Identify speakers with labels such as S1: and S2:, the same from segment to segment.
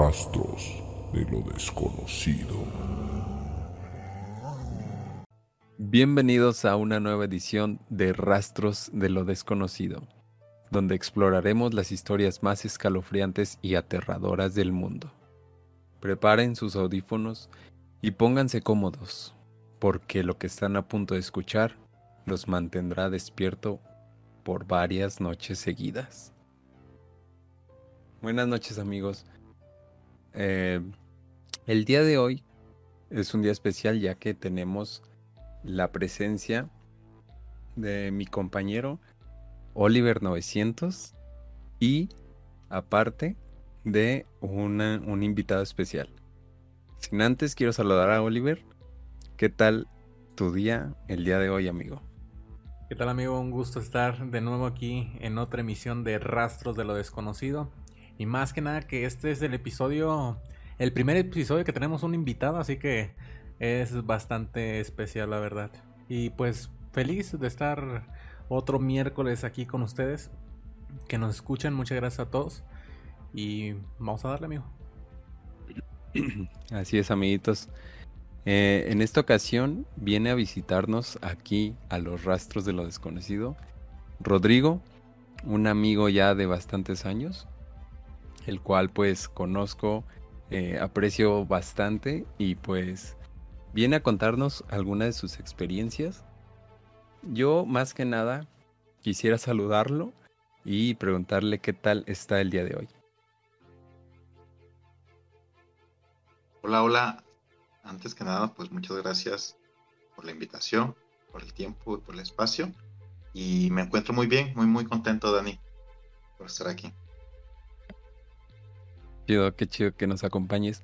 S1: Rastros de lo desconocido.
S2: Bienvenidos a una nueva edición de Rastros de lo desconocido, donde exploraremos las historias más escalofriantes y aterradoras del mundo. Preparen sus audífonos y pónganse cómodos, porque lo que están a punto de escuchar los mantendrá despierto por varias noches seguidas. Buenas noches amigos. Eh, el día de hoy es un día especial ya que tenemos la presencia de mi compañero Oliver 900 y aparte de un invitado especial. Sin antes quiero saludar a Oliver. ¿Qué tal tu día el día de hoy, amigo?
S3: ¿Qué tal, amigo? Un gusto estar de nuevo aquí en otra emisión de Rastros de lo Desconocido. Y más que nada que este es el episodio, el primer episodio que tenemos un invitado, así que es bastante especial, la verdad. Y pues feliz de estar otro miércoles aquí con ustedes, que nos escuchan. Muchas gracias a todos. Y vamos a darle, amigo.
S2: Así es, amiguitos. Eh, en esta ocasión viene a visitarnos aquí a los rastros de lo desconocido Rodrigo, un amigo ya de bastantes años, el cual pues conozco, eh, aprecio bastante y pues viene a contarnos algunas de sus experiencias. Yo más que nada quisiera saludarlo y preguntarle qué tal está el día de hoy.
S4: Hola, hola. Antes que nada, pues muchas gracias por la invitación, por el tiempo y por el espacio. Y me encuentro muy bien, muy, muy contento, Dani, por estar aquí.
S2: Qué chido que nos acompañes.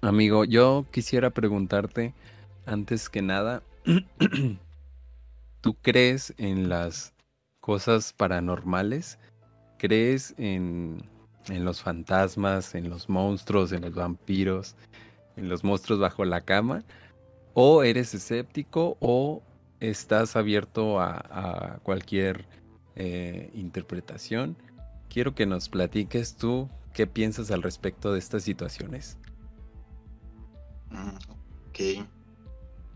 S2: Amigo, yo quisiera preguntarte, antes que nada, ¿tú crees en las cosas paranormales? ¿Crees en en los fantasmas, en los monstruos, en los vampiros, en los monstruos bajo la cama, o eres escéptico o estás abierto a, cualquier eh, interpretación. Quiero que nos platiques tú qué piensas al respecto de estas situaciones.
S4: Mm, ok.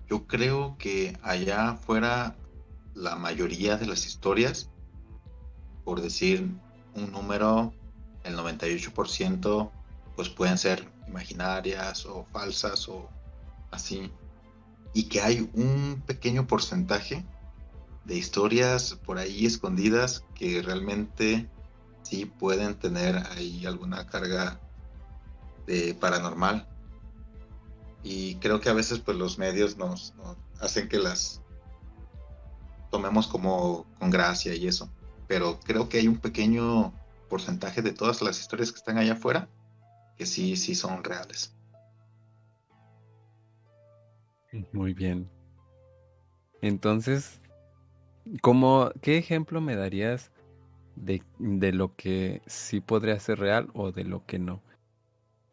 S4: Yo creo que allá afuera la mayoría de las historias, por decir un número, el 98% pues pueden ser imaginarias o falsas o así. Y que hay un pequeño porcentaje de historias por ahí escondidas que realmente sí pueden tener ahí alguna carga de paranormal. Y creo que a veces pues los medios nos, hacen que las tomemos como con gracia y eso. Pero creo que hay un pequeño porcentaje de todas las historias que están allá afuera que sí, sí son reales.
S2: Muy bien. Entonces, ¿cómo, ¿qué ejemplo me darías de, de lo que sí podría ser real o de lo que no?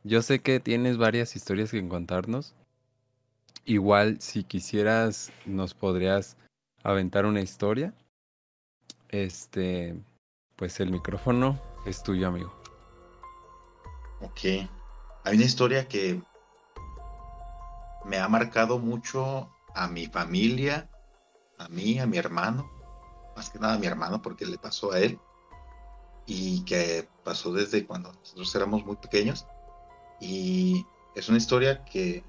S2: Yo sé que tienes varias historias que contarnos. Igual, si quisieras, nos podrías aventar una historia. Este, pues el micrófono es tuyo, amigo.
S4: Ok. Hay una historia que me ha marcado mucho a mi familia, a mí, a mi hermano, más que nada a mi hermano porque le pasó a él y que pasó desde cuando nosotros éramos muy pequeños y es una historia que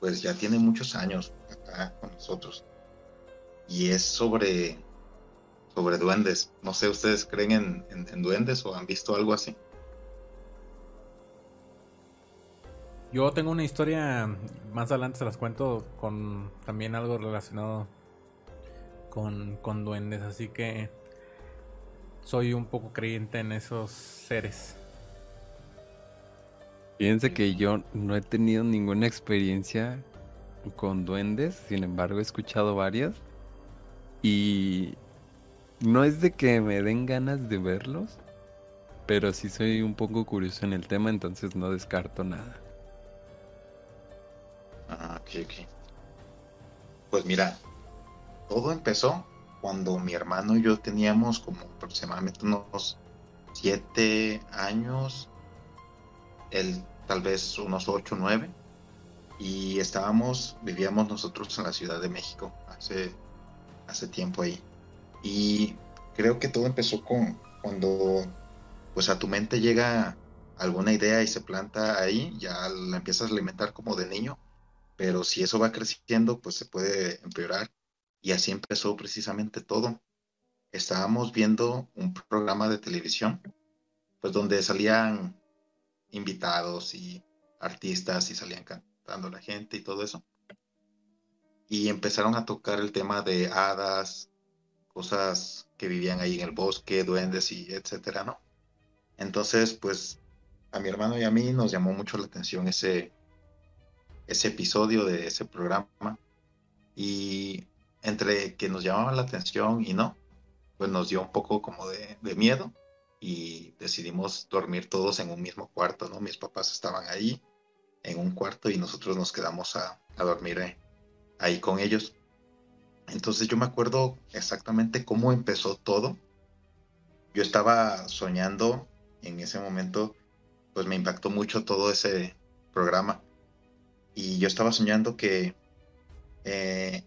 S4: pues ya tiene muchos años acá con nosotros y es sobre sobre duendes. No sé, ¿ustedes creen en, duendes o han visto algo así?
S3: Yo tengo una historia, más adelante se las cuento, con también algo relacionado con, con duendes, así que soy un poco creyente en esos seres.
S2: Fíjense que yo no he tenido ninguna experiencia con duendes, sin embargo he escuchado varias y no es de que me den ganas de verlos, pero sí soy un poco curioso en el tema, entonces no descarto nada.
S4: Ah, ok, ok. Pues mira, todo empezó cuando mi hermano y yo teníamos como aproximadamente unos siete años, él tal vez unos 8 o 9, y estábamos, vivíamos nosotros en la Ciudad de México hace, hace tiempo ahí. Y creo que todo empezó con cuando pues a tu mente llega alguna idea y se planta ahí, ya la empiezas a alimentar como de niño, pero si eso va creciendo, pues se puede empeorar. Y así empezó precisamente todo. Estábamos viendo un programa de televisión, pues donde salían invitados y artistas y salían cantando la gente y todo eso. Y empezaron a tocar el tema de hadas, cosas que vivían ahí en el bosque, duendes y etcétera, ¿no? Entonces, pues a mi hermano y a mí nos llamó mucho la atención ese, ese episodio de ese programa y entre que nos llamaba la atención y no, pues nos dio un poco como de, miedo y decidimos dormir todos en un mismo cuarto, ¿no? Mis papás estaban ahí en un cuarto y nosotros nos quedamos a, dormir eh, ahí con ellos. Entonces yo me acuerdo exactamente cómo empezó todo. Yo estaba soñando en ese momento, pues me impactó mucho todo ese programa y yo estaba soñando que eh,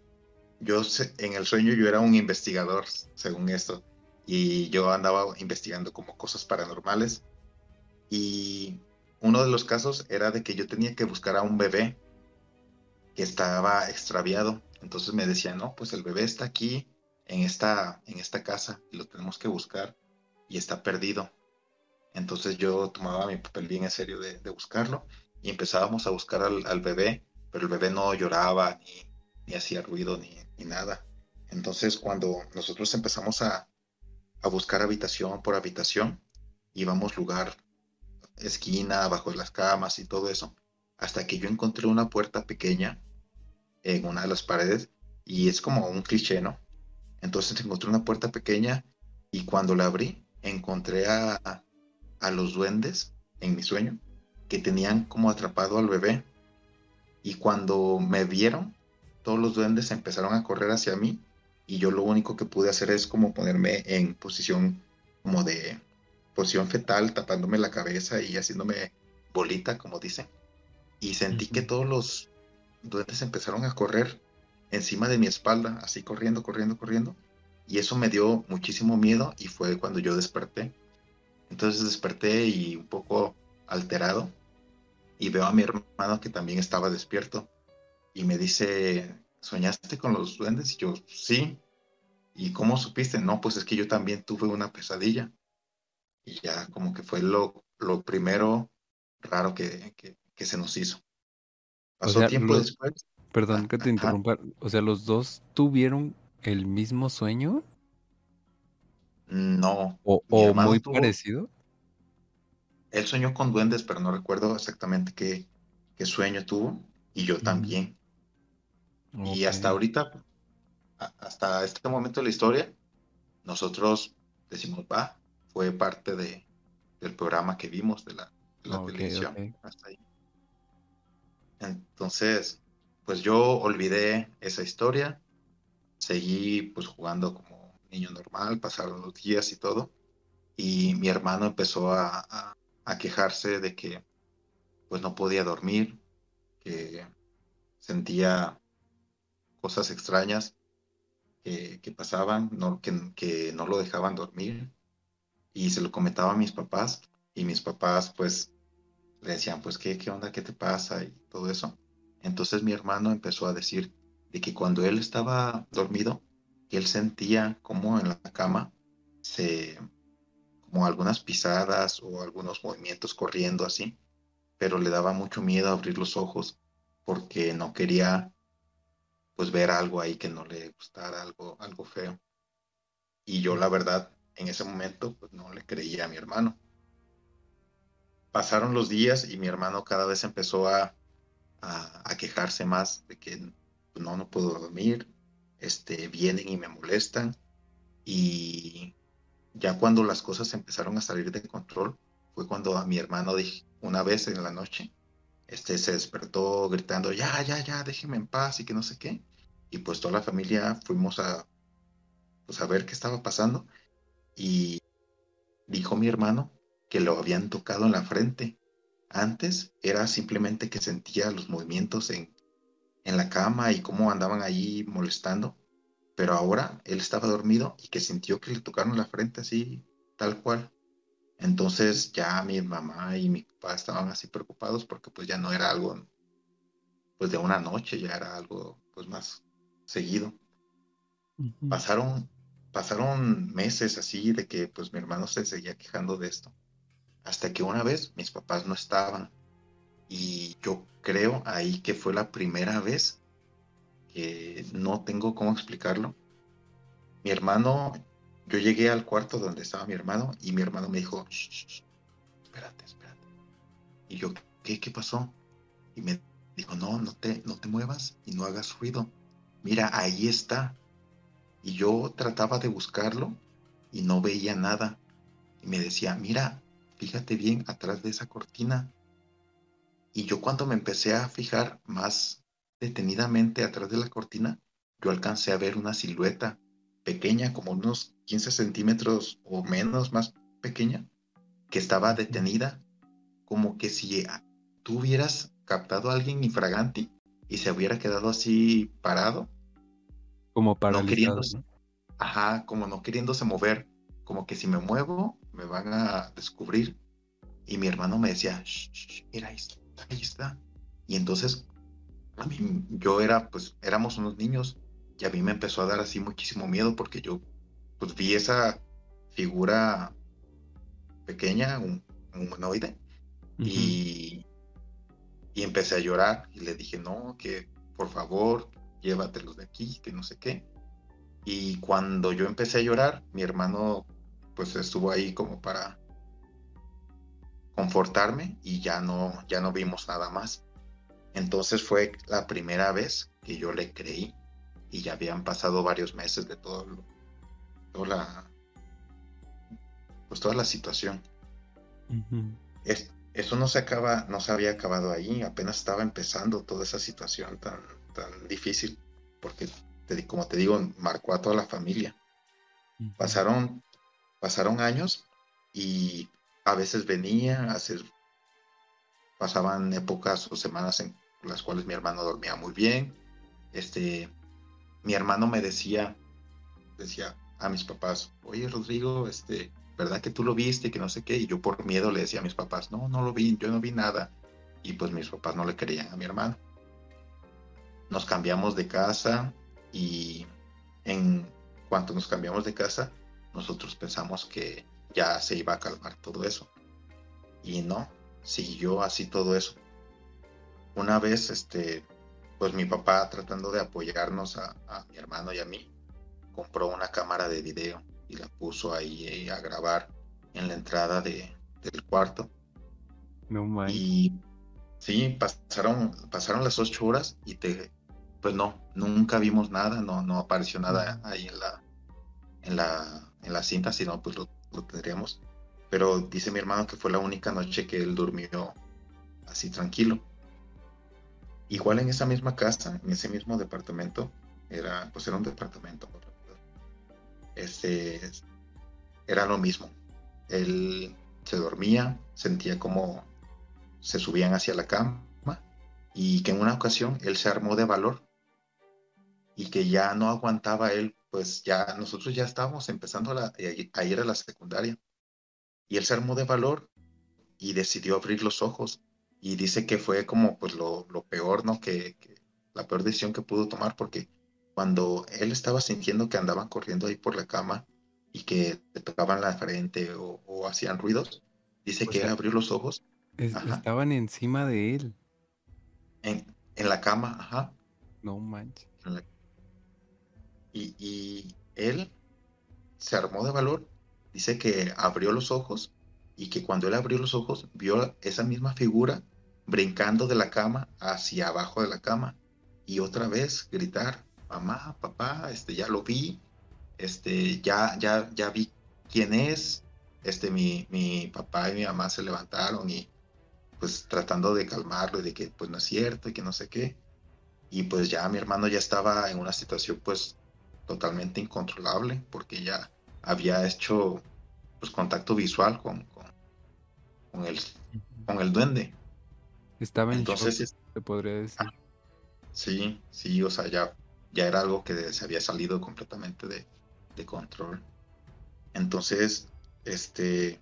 S4: yo en el sueño yo era un investigador, según esto, y yo andaba investigando como cosas paranormales. Y uno de los casos era de que yo tenía que buscar a un bebé que estaba extraviado. Entonces me decían, no, pues el bebé está aquí en esta, en esta casa y lo tenemos que buscar y está perdido. Entonces yo tomaba mi papel bien en serio de buscarlo y empezábamos a buscar al, bebé, pero el bebé no lloraba ni, hacía ruido ni, nada. Entonces cuando nosotros empezamos a, buscar habitación por habitación, íbamos lugar, esquina, bajo las camas y todo eso, hasta que yo encontré una puerta pequeña en una de las paredes y es como un cliché, ¿no? Entonces encontré una puerta pequeña y cuando la abrí encontré a, a los duendes en mi sueño que tenían como atrapado al bebé. Y cuando me vieron, todos los duendes empezaron a correr hacia mí y yo lo único que pude hacer es como ponerme en posición como de posición fetal, tapándome la cabeza y haciéndome bolita, como dicen. Y sentí que todos los duendes empezaron a correr encima de mi espalda, así corriendo, corriendo, corriendo. Y eso me dio muchísimo miedo y fue cuando yo desperté. Entonces desperté y un poco alterado y veo a mi hermano que también estaba despierto y me dice, ¿soñaste con los duendes? Y yo, sí. ¿Y cómo supiste? No, pues es que yo también tuve una pesadilla. Y ya como que fue lo, lo primero raro que, se nos hizo. Pasó tiempo después.
S2: Perdón que te interrumpa. O sea, ¿los dos tuvieron el mismo sueño?
S4: No.
S2: ¿O, muy parecido?
S4: Él soñó con duendes, pero no recuerdo exactamente qué, sueño tuvo. Y yo también. Y hasta ahorita, hasta este momento de la historia, nosotros decimos, va, fue parte de, del programa que vimos de la, televisión. Hasta ahí. Entonces, pues yo olvidé esa historia, seguí pues jugando como niño normal, pasaron los días y todo, y mi hermano empezó a, a quejarse de que pues no podía dormir, que sentía cosas extrañas que, pasaban, que, no lo dejaban dormir. Y se lo comentaba a mis papás y mis papás pues le decían, pues ¿qué, qué onda, qué te pasa y todo eso. Entonces mi hermano empezó a decir de que cuando él estaba dormido, él sentía como en la cama se, como algunas pisadas o algunos movimientos corriendo así, pero le daba mucho miedo abrir los ojos porque no quería pues ver algo ahí que no le gustara, algo, algo feo. Y yo la verdad en ese momento pues no le creía a mi hermano. Pasaron los días y mi hermano cada vez empezó a, a, quejarse más de que pues, no, no puedo dormir, este, vienen y me molestan. Y ya cuando las cosas empezaron a salir de control, fue cuando a mi hermano dije, una vez en la noche, este se despertó gritando, ya, ya, ya, déjeme en paz y que no sé qué. Y pues toda la familia fuimos a, pues a ver qué estaba pasando. Y dijo mi hermano que lo habían tocado en la frente, Antes era simplemente que sentía los movimientos en, en la cama y cómo andaban ahí molestando, pero ahora él estaba dormido y que sintió que le tocaron la frente así, tal cual. Entonces ya mi mamá y mi papá estaban así preocupados porque pues ya no era algo pues de una noche, ya era algo pues más seguido. Pasaron pasaron meses así de que pues mi hermano se seguía quejando de esto. Hasta que una vez mis papás no estaban. Y yo creo ahí que fue la primera vez que no tengo cómo explicarlo. Mi hermano, yo llegué al cuarto donde estaba mi hermano y mi hermano me dijo, espérate, espérate. Y yo, ¿qué, qué pasó? Y me dijo, no, no te, no te muevas y no hagas ruido. Mira, ahí está. Y yo trataba de buscarlo y no veía nada. Y me decía, mira, fíjate bien atrás de esa cortina. Y yo cuando me empecé a fijar más detenidamente atrás de la cortina, yo alcancé a ver una silueta pequeña, como unos 15 centímetros o menos más pequeña, que estaba detenida, como que si tú hubieras captado a alguien infraganti y se hubiera quedado así parado
S2: como para
S4: no queriéndose, Ajá, como no queriéndose mover, como que si me muevo me van a descubrir. Y mi hermano me decía, mira, ahí está, ahí está. Y entonces, a mí, yo era, pues, éramos unos niños y a mí me empezó a dar así muchísimo miedo porque yo, pues, vi esa figura pequeña, un, humanoide, y, y empecé a llorar y le dije, no, que por favor, llévatelos de aquí, que no sé qué. Y cuando yo empecé a llorar, mi hermano pues estuvo ahí como para confortarme y ya no, ya no vimos nada más. Entonces fue la primera vez que yo le creí y ya habían pasado varios meses de todo toda la pues toda la situación. Eso no se acaba, no se había acabado ahí, apenas estaba empezando toda esa situación tan tan difícil, porque como te digo, marcó a toda la familia. Pasaron, pasaron años y a veces venía, a hacer, pasaban épocas o semanas en las cuales mi hermano dormía muy bien. Este, mi hermano me decía, decía a mis papás, oye Rodrigo, este, ¿verdad que tú lo viste? Que no sé qué. Y yo por miedo le decía a mis papás, no, no lo vi, yo no vi nada. Y pues mis papás no le creían a mi hermano nos cambiamos de casa y en cuanto nos cambiamos de casa, nosotros pensamos que ya se iba a calmar todo eso. Y no, siguió así todo eso. Una vez, este, pues mi papá tratando de apoyarnos a, mi hermano y a mí, compró una cámara de video y la puso ahí eh, a grabar en la entrada de, del cuarto.
S2: No
S4: Y sí, pasaron, pasaron las ocho horas y te, pues no, nunca vimos nada, no, no apareció nada ahí en la, en la, en la cinta, sino pues lo, tendríamos. Pero dice mi hermano que fue la única noche que él durmió así tranquilo. Igual en esa misma casa, en ese mismo departamento, era, pues era un departamento. Este, era lo mismo. Él se dormía, sentía como se subían hacia la cama y que en una ocasión él se armó de valor y que ya no aguantaba él, pues ya nosotros ya estábamos empezando a, ir a la secundaria. Y él se armó de valor y decidió abrir los ojos. Y dice que fue como pues lo, peor, ¿no? Que, la peor decisión que pudo tomar porque cuando él estaba sintiendo que andaban corriendo ahí por la cama y que le tocaban la frente o, hacían ruidos, dice que él abrió los ojos.
S2: estaban encima de él.
S4: En, en la cama, ajá.
S2: No manches.
S4: Y, él se armó de valor, dice que abrió los ojos y que cuando él abrió los ojos vio esa misma figura brincando de la cama hacia abajo de la cama y otra vez gritar, mamá, papá, este ya lo vi, este ya ya ya vi quién es. Este mi, mi papá y mi mamá se levantaron y pues tratando de calmarlo y de que pues no es cierto y que no sé qué. Y pues ya mi hermano ya estaba en una situación pues totalmente incontrolable porque ya había hecho pues contacto visual con, con, el, con el duende
S2: Estaba en
S4: Entonces,
S2: shock, te podría decir.
S4: sí, sí, o sea, ya, ya era algo que se había salido completamente de, de control. Entonces, este,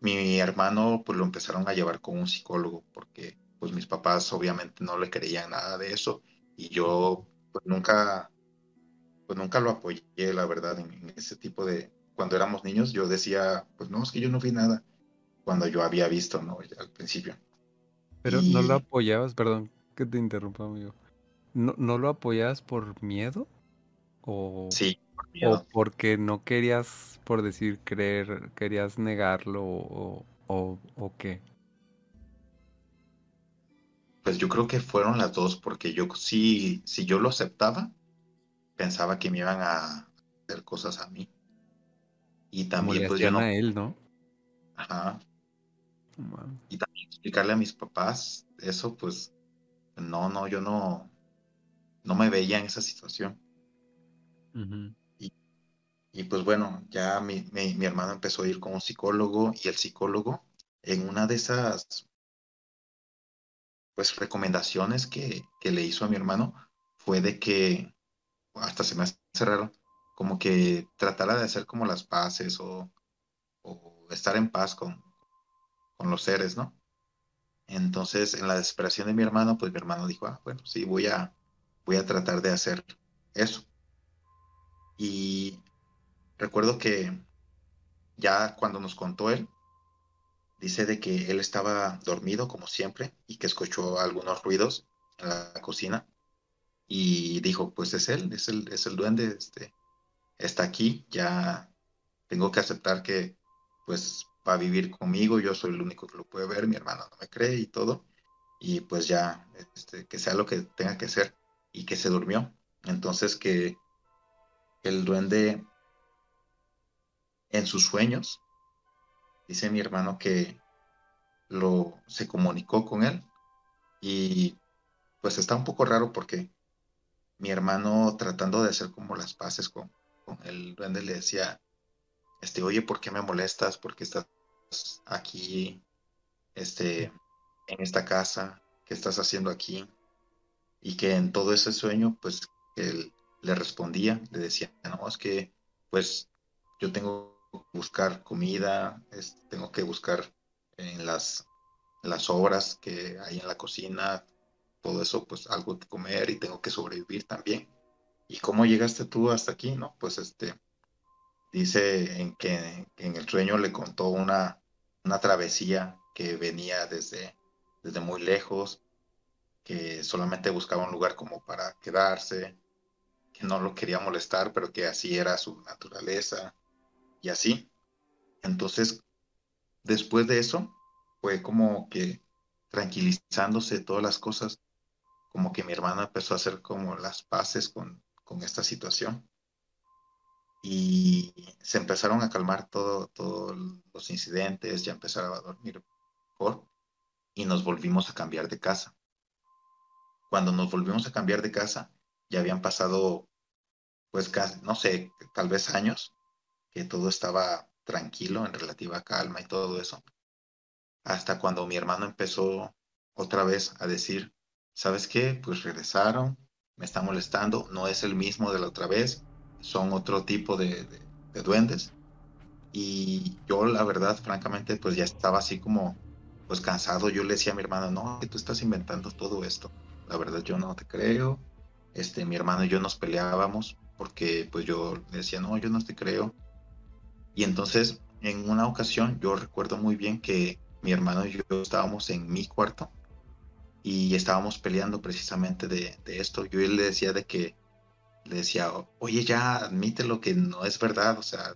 S4: mi hermano pues lo empezaron a llevar con un psicólogo porque pues mis papás obviamente no le creían nada de eso y yo pues nunca pues nunca lo apoyé la verdad en, en ese tipo de cuando éramos niños yo decía pues no es que yo no vi nada cuando yo había visto no al principio
S2: Pero no lo apoyabas, perdón que te interrumpa, amigo. ¿No, no lo apoyabas por miedo? ¿O,
S4: sí por
S2: o porque no querías, por decir, creer, querías negarlo o, o, o qué?
S4: Pues yo creo que fueron las dos, porque yo sí, si yo lo aceptaba, pensaba que me iban a hacer cosas a mí. Y también, pues yo no,
S2: a él, ¿no?
S4: ajá, y también explicarle a mis papás eso, pues, no, no, yo no, no me veía en esa situación.
S2: Ujú.
S4: Y pues bueno, ya mi, mi, mi hermano empezó a ir con un psicólogo y el psicólogo, en una de esas, pues, recomendaciones que, que le hizo a mi hermano, fue de que hasta se me hace raro, como que tratara de hacer como las paces o, o estar en paz con, con los seres, ¿no? Entonces, en la desesperación de mi hermano, pues mi hermano dijo, ah, bueno, sí, voy a, voy a tratar de hacer eso. Y recuerdo que ya cuando nos contó él, dice de que él estaba dormido como siempre y que escuchó algunos ruidos en la cocina y dijo, pues es él, es el, es el duende, este, está aquí, ya tengo que aceptar que pues va a vivir conmigo, yo soy el único que lo puede ver, mi hermano no me cree y todo, y pues ya, este, que sea lo que tenga que ser, y que se durmió. Entonces que el duende en sus sueños, dice mi hermano que lo se comunicó con él y pues está un poco raro porque mi hermano tratando de hacer como las paces con, con el duende le decía, este, oye, ¿por qué me molestas? ¿Por qué estás aquí, este, en esta casa? ¿Qué estás haciendo aquí? Y que en todo ese sueño, pues, él le respondía, le decía, no, es que, pues, yo tengo que buscar comida, es- tengo que buscar en las, las obras que hay en la cocina, todo eso, pues, algo que comer y tengo que sobrevivir también. ¿Y cómo llegaste tú hasta aquí? No, pues, este, dice en que en el sueño le contó una, una travesía que venía desde, desde muy lejos, que solamente buscaba un lugar como para quedarse, que no lo quería molestar, pero que así era su naturaleza y así. Entonces, después de eso, fue como que tranquilizándose todas las cosas, como que mi hermana empezó a hacer como las paces con, con esta situación y se empezaron a calmar todo, todos los incidentes, ya empezaron a dormir mejor y nos volvimos a cambiar de casa. Cuando nos volvimos a cambiar de casa, ya habían pasado, pues, casi, no sé, tal vez años, que todo estaba tranquilo, en relativa calma y todo eso. Hasta cuando mi hermano empezó otra vez a decir, ¿sabes qué? Pues regresaron, me está molestando, no es el mismo de la otra vez, son otro tipo de, de, de duendes. Y yo, la verdad, francamente, pues ya estaba así como, pues cansado. Yo le decía a mi hermano, no, que tú estás inventando todo esto. La verdad, yo no te creo. Este, mi hermano y yo nos peleábamos porque, pues yo decía, no, yo no te creo. Y entonces, en una ocasión, yo recuerdo muy bien que mi hermano y yo estábamos en mi cuarto y estábamos peleando precisamente de, de esto. Yo le decía de que, le decía, oye, ya admítelo que no es verdad, o sea,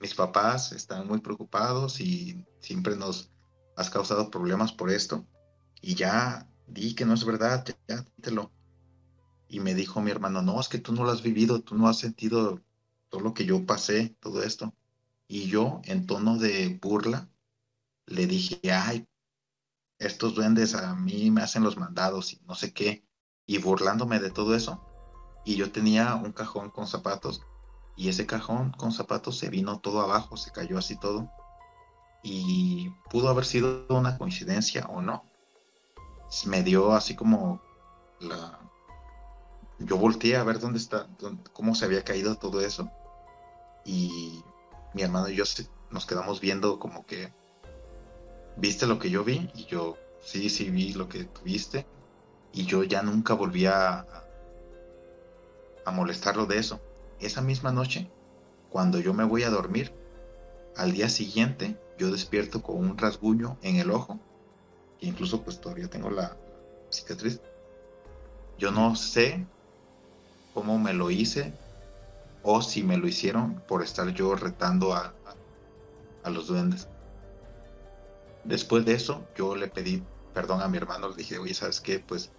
S4: mis papás están muy preocupados y siempre nos has causado problemas por esto y ya di que no es verdad, ya, admítelo. Y me dijo mi hermano, no, es que tú no lo has vivido, tú no has sentido todo lo que yo pasé, todo esto. Y yo, en tono de burla, le dije, ay, estos duendes a mí me hacen los mandados y no sé qué, y burlándome de todo eso. Y yo tenía un cajón con zapatos y ese cajón con zapatos se vino todo abajo, se cayó así todo. Y pudo haber sido una coincidencia o no, me dio así como la... Yo volteé a ver dónde está, cómo se había caído todo eso. Y mi hermano y yo nos quedamos viendo como que, ¿viste lo que yo vi? Y yo, sí, sí, vi lo que viste. Y yo ya nunca volví a molestarlo de eso. Esa misma noche, cuando yo me voy a dormir, al día siguiente yo despierto con un rasguño en el ojo, incluso pues todavía tengo la cicatriz. Yo no sé cómo me lo hice o si me lo hicieron por estar yo retando a, a, los duendes. Después de eso, yo le pedí perdón a mi hermano, le dije, oye, ¿sabes qué? Pues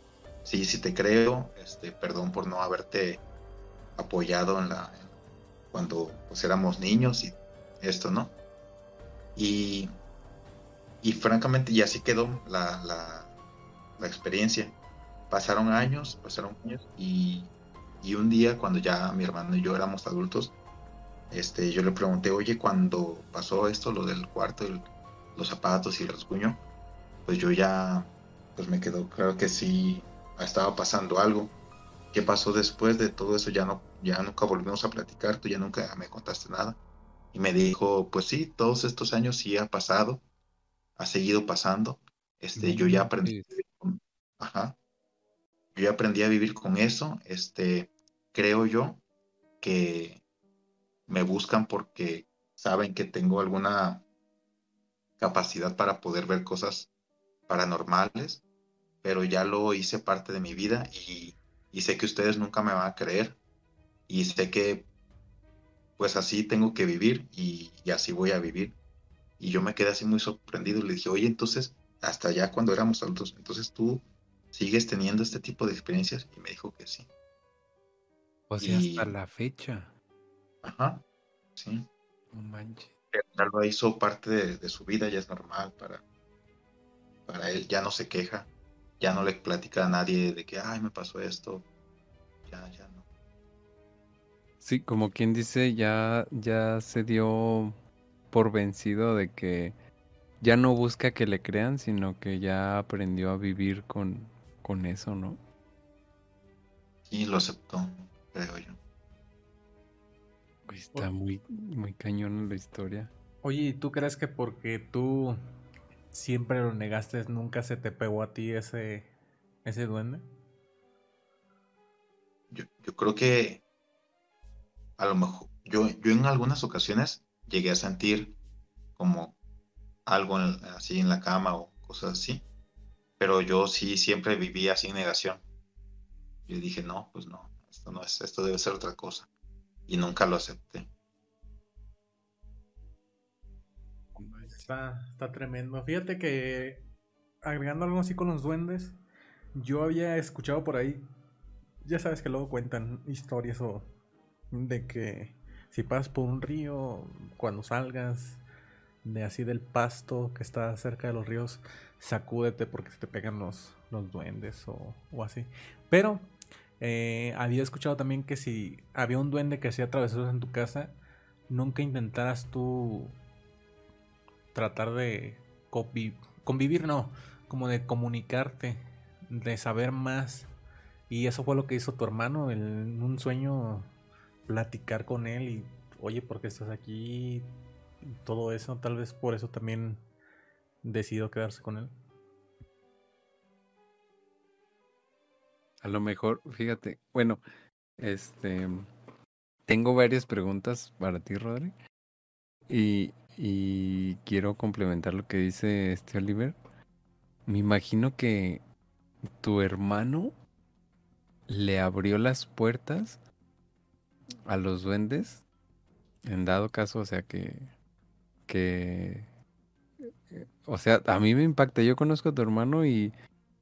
S4: sí, sí te creo, este, perdón por no haberte apoyado en la cuando pues, éramos niños y esto, ¿no? Y, y francamente, y así quedó la, la, la experiencia. Pasaron años, pasaron años, y, y, un día cuando ya mi hermano y yo éramos adultos, este, yo le pregunté, oye, cuando pasó esto, lo del cuarto, los zapatos y el rasguño, pues yo ya, pues me quedó claro que sí estaba pasando algo. ¿Qué pasó después de todo eso? Ya no, ya nunca volvimos a platicar, tú ya nunca me contaste nada. Y me dijo, pues sí, todos estos años sí ha pasado, ha seguido pasando. Este, yo ya aprendí, ajá, yo ya aprendí a vivir con eso. Este, creo yo que me buscan porque saben que tengo alguna capacidad para poder ver cosas paranormales, pero ya lo hice parte de mi vida y, y sé que ustedes nunca me van a creer y sé que pues así tengo que vivir y, así voy a vivir. Y yo me quedé así muy sorprendido y le dije, oye, entonces, hasta ya cuando éramos adultos, entonces tú sigues teniendo este tipo de experiencias y me dijo que sí.
S2: O sea, hasta la fecha.
S4: Ajá, sí.
S2: No manches.
S4: Lo hizo parte de, su vida, ya es normal para, para él, ya no se queja, ya no le platica a nadie de que, ay, me pasó esto, ya, ya no.
S2: Sí, como quien dice, ya, ya se dio por vencido de que ya no busca que le crean, sino que ya aprendió a vivir con, con eso, ¿no?
S4: Sí, lo aceptó, creo yo.
S2: Está muy, muy cañón la historia.
S3: Oye, ¿y tú crees que porque tú siempre lo negaste, nunca se te pegó a ti ese, ese duende?
S4: Yo, yo creo que a lo mejor, yo, yo en algunas ocasiones llegué a sentir como algo así en la cama o cosas así, pero yo sí siempre vivía sin negación. Yo dije, no, pues no, esto no es, esto debe ser otra cosa. Y nunca lo acepté.
S3: Está, está tremendo. Fíjate que agregando algo así con los duendes, yo había escuchado por ahí, ya sabes que luego cuentan historias o de que si pasas por un río, cuando salgas de así del pasto que está cerca de los ríos, sacúdete porque se te pegan los, los duendes o, así. Pero eh, había escuchado también que si había un duende que hacía travesuras en tu casa, nunca intentaras tú tratar de convivir, no, como de comunicarte, de saber más. Y eso fue lo que hizo tu hermano en un sueño platicar con él y, oye, ¿por qué estás aquí? todo eso, tal vez por eso también decidió quedarse con él.
S2: A lo mejor, fíjate, bueno, este, tengo varias preguntas para ti, Rodri. Y, y quiero complementar lo que dice este Oliver. Me imagino que tu hermano le abrió las puertas a los duendes, en dado caso, o sea que, que, o sea, a mí me impacta. Yo conozco a tu hermano y,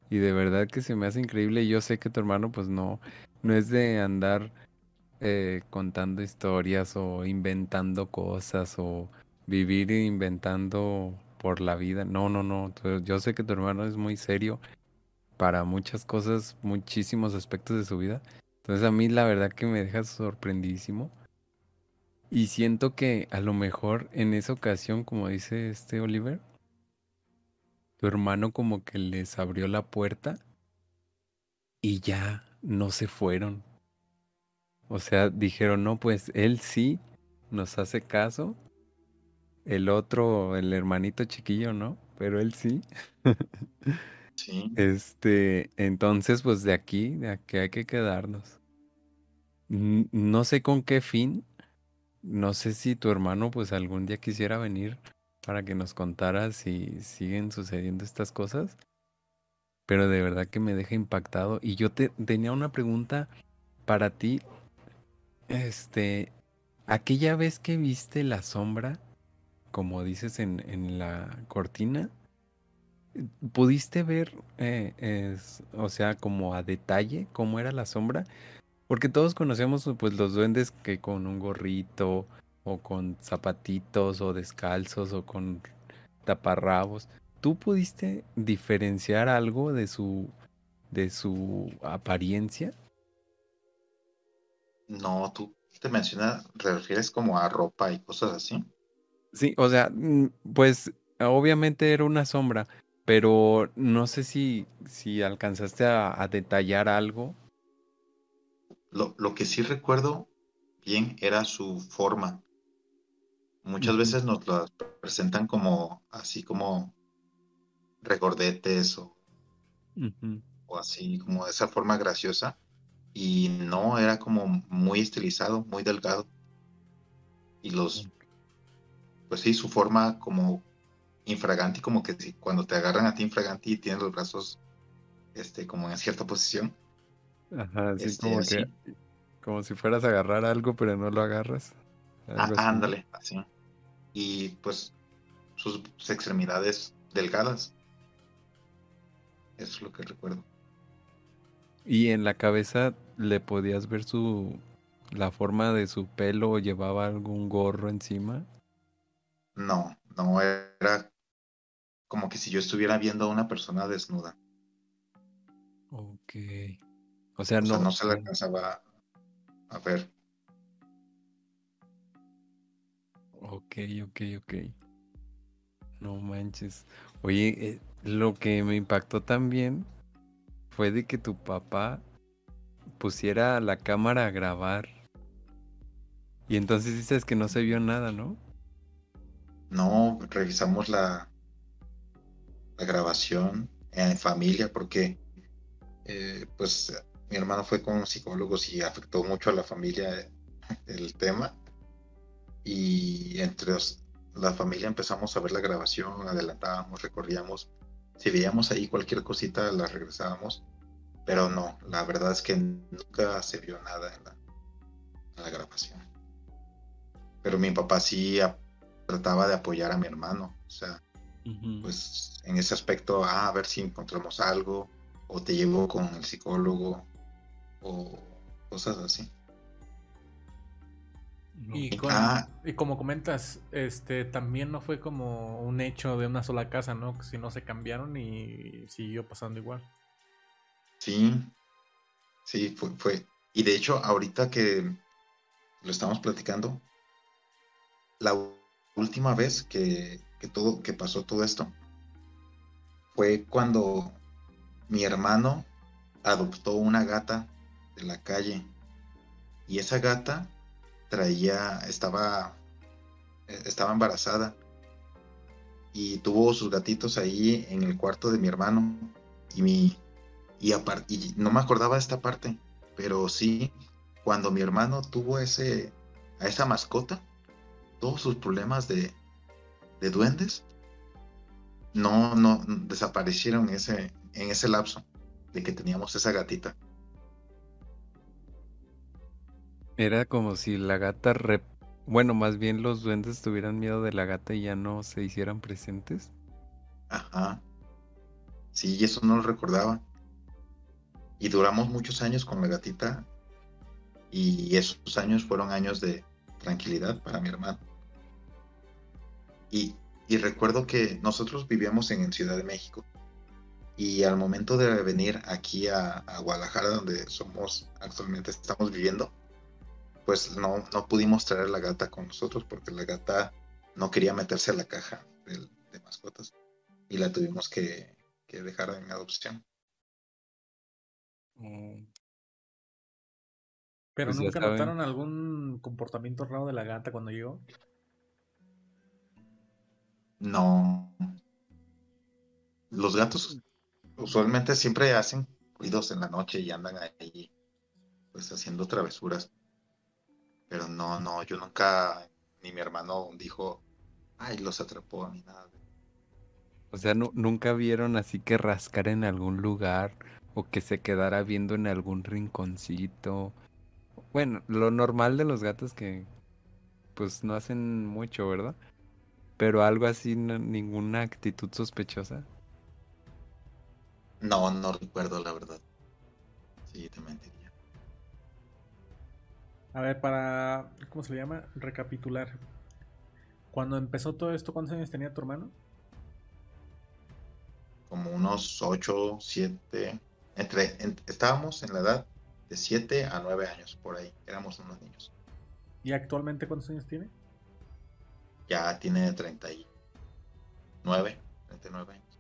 S2: y de verdad que se me hace increíble. Yo sé que tu hermano, pues no, no es de andar eh, contando historias o inventando cosas o vivir inventando por la vida. No, no, no. Yo sé que tu hermano es muy serio para muchas cosas, muchísimos aspectos de su vida. Entonces a mí la verdad que me deja sorprendidísimo. Y siento que a lo mejor en esa ocasión, como dice este Oliver, tu hermano como que les abrió la puerta y ya no se fueron. O sea, dijeron, no, pues él sí nos hace caso. El otro, el hermanito chiquillo, ¿no? Pero él sí. Este, entonces, pues de aquí, de aquí hay que quedarnos. No sé con qué fin, no sé si tu hermano pues algún día quisiera venir para que nos contara si siguen sucediendo estas cosas, pero de verdad que me deja impactado. Y yo te tenía una pregunta para ti, este, aquella vez que viste la sombra, como dices en, en la cortina, ¿Pudiste ver, eh, es- o sea, como a detalle cómo era la sombra? Porque todos conocemos pues los duendes que con un gorrito o con zapatitos o descalzos o con taparrabos. ¿Tú pudiste diferenciar algo de su de su apariencia?
S4: No, tú te mencionas, te refieres como a ropa y cosas así.
S2: Sí, o sea, mm, pues obviamente era una sombra, pero no sé si si alcanzaste a, a detallar algo.
S4: Lo, lo que sí recuerdo bien era su forma. Muchas veces nos las presentan como así como regordetes o, o así como de esa forma graciosa. Y no, era como muy estilizado, muy delgado. Y los, pues sí, su forma como infraganti, como que si cuando te agarran a ti infraganti y tienes los brazos este, como en cierta posición.
S2: Ajá, así
S4: Este,
S2: como
S4: así.
S2: que, como si fueras a agarrar algo, pero no lo agarras.
S4: Ah,
S2: así,
S4: ándale, así. Y pues sus, sus extremidades delgadas. Eso es lo que recuerdo.
S2: Y en la cabeza le podías ver su, la forma de su pelo o llevaba algún gorro encima.
S4: No, no era como que si yo estuviera viendo a una persona desnuda.
S2: Ok. O sea,
S4: O sea,
S2: no.
S4: no se le alcanzaba a ver.
S2: Ok, ok, ok. No manches. Oye, eh, lo que me impactó también fue de que tu papá pusiera la cámara a grabar. Y entonces dices que no se vio nada, ¿no?
S4: No, revisamos la, la grabación en familia porque eh, pues mi hermano fue con psicólogos y afectó mucho a la familia el tema. Y entre los- la familia empezamos a ver la grabación, adelantábamos, recorríamos. Si veíamos ahí cualquier cosita, la regresábamos. Pero no, la verdad es que nunca se vio nada en la, grabación. Pero mi papá sí trataba de apoyar a mi hermano. O sea, Pues en ese aspecto, ah, a ver si encontramos algo, o te llevo con el psicólogo, o cosas así.
S3: Y,
S4: Y-
S3: con-
S4: ah.
S3: y como comentas, este también no fue como un hecho de una sola casa, ¿no? Si no se cambiaron y siguió pasando igual.
S4: Sí, sí, fue, fue. Y de hecho, ahorita que lo estamos platicando, la última vez que, que todo, que pasó todo esto fue cuando mi hermano adoptó una gata de la calle. Y esa gata traía, estaba, eh, estaba embarazada. Y tuvo sus gatitos ahí en el cuarto de mi hermano. Y mi, y, y no me acordaba de esta parte, pero sí, cuando mi hermano tuvo ese, a esa mascota, todos sus problemas de, de duendes no, no desaparecieron en ese, en ese lapso de que teníamos esa gatita.
S2: Era como si la gata rep- Bueno, más bien los duendes tuvieran miedo de la gata y ya no se hicieran presentes.
S4: Ajá. Sí, eso no lo recordaba. Y duramos muchos años con la gatita y esos años fueron años de tranquilidad para mi hermano. Y, y recuerdo que nosotros vivíamos en, en Ciudad de México y al momento de venir aquí a, a Guadalajara, donde somos actualmente estamos viviendo, pues no, no pudimos traer la gata con nosotros porque la gata no quería meterse a la caja de mascotas. y la tuvimos que, que dejar en adopción.
S2: Mm,
S3: Pero
S2: Pues
S3: nunca notaron algún comportamiento raro de la gata cuando llegó.
S4: No. Los gatos usualmente siempre hacen ruidos en la noche y andan ahí, pues haciendo travesuras. Pero no, no, yo nunca, ni mi hermano dijo, ay, los atrapó ni nada.
S2: O sea, nu- nunca vieron así que rascar en algún lugar o que se quedara viendo en algún rinconcito. Bueno, lo normal de los gatos que pues no hacen mucho, ¿verdad? Pero algo así, no- ninguna actitud sospechosa.
S4: No, no recuerdo la verdad. Sí, te mentiría.
S3: A ver, para. ¿Cómo se le llama? Recapitular. Cuando empezó todo esto, ¿cuántos años tenía tu hermano?
S4: Como unos 8, 7, entre, en- estábamos en la edad de 7 a 9 años, por ahí, éramos unos niños.
S3: ¿Y actualmente cuántos años tiene?
S4: Ya tiene 39, 39 años.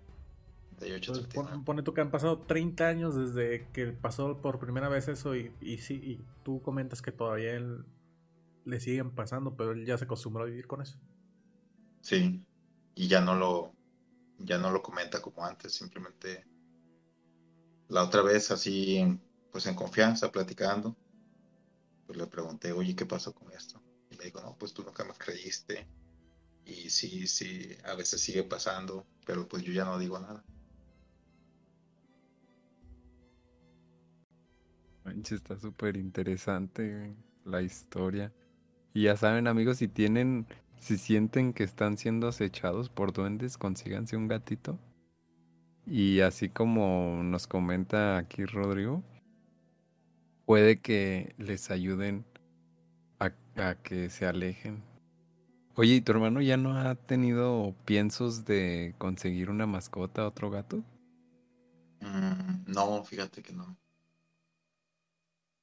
S4: 38,
S3: Entonces,
S4: 39.
S3: pon- pone tú que han pasado 30 años desde que pasó por primera vez eso y, y sí, y tú comentas que todavía él le siguen pasando, pero él ya se acostumbró a vivir con eso.
S4: Sí, y ya no lo, ya no lo comenta como antes, simplemente la otra vez así, en- pues en confianza, platicando, pues le pregunté, oye, ¿qué pasó con esto? Y me dijo, no, pues tú nunca me creíste, y sí, sí, a veces sigue pasando, pero pues yo ya no digo nada.
S2: Manches, está súper interesante la historia. Y ya saben, amigos, si tienen, si sienten que están siendo acechados por duendes, consíganse un gatito. Y así como nos comenta aquí Rodrigo, puede que les ayuden a, a que se alejen. Oye, ¿y tu hermano ya no ha tenido piensos de conseguir una mascota, otro gato?
S4: Mm, no, fíjate que no.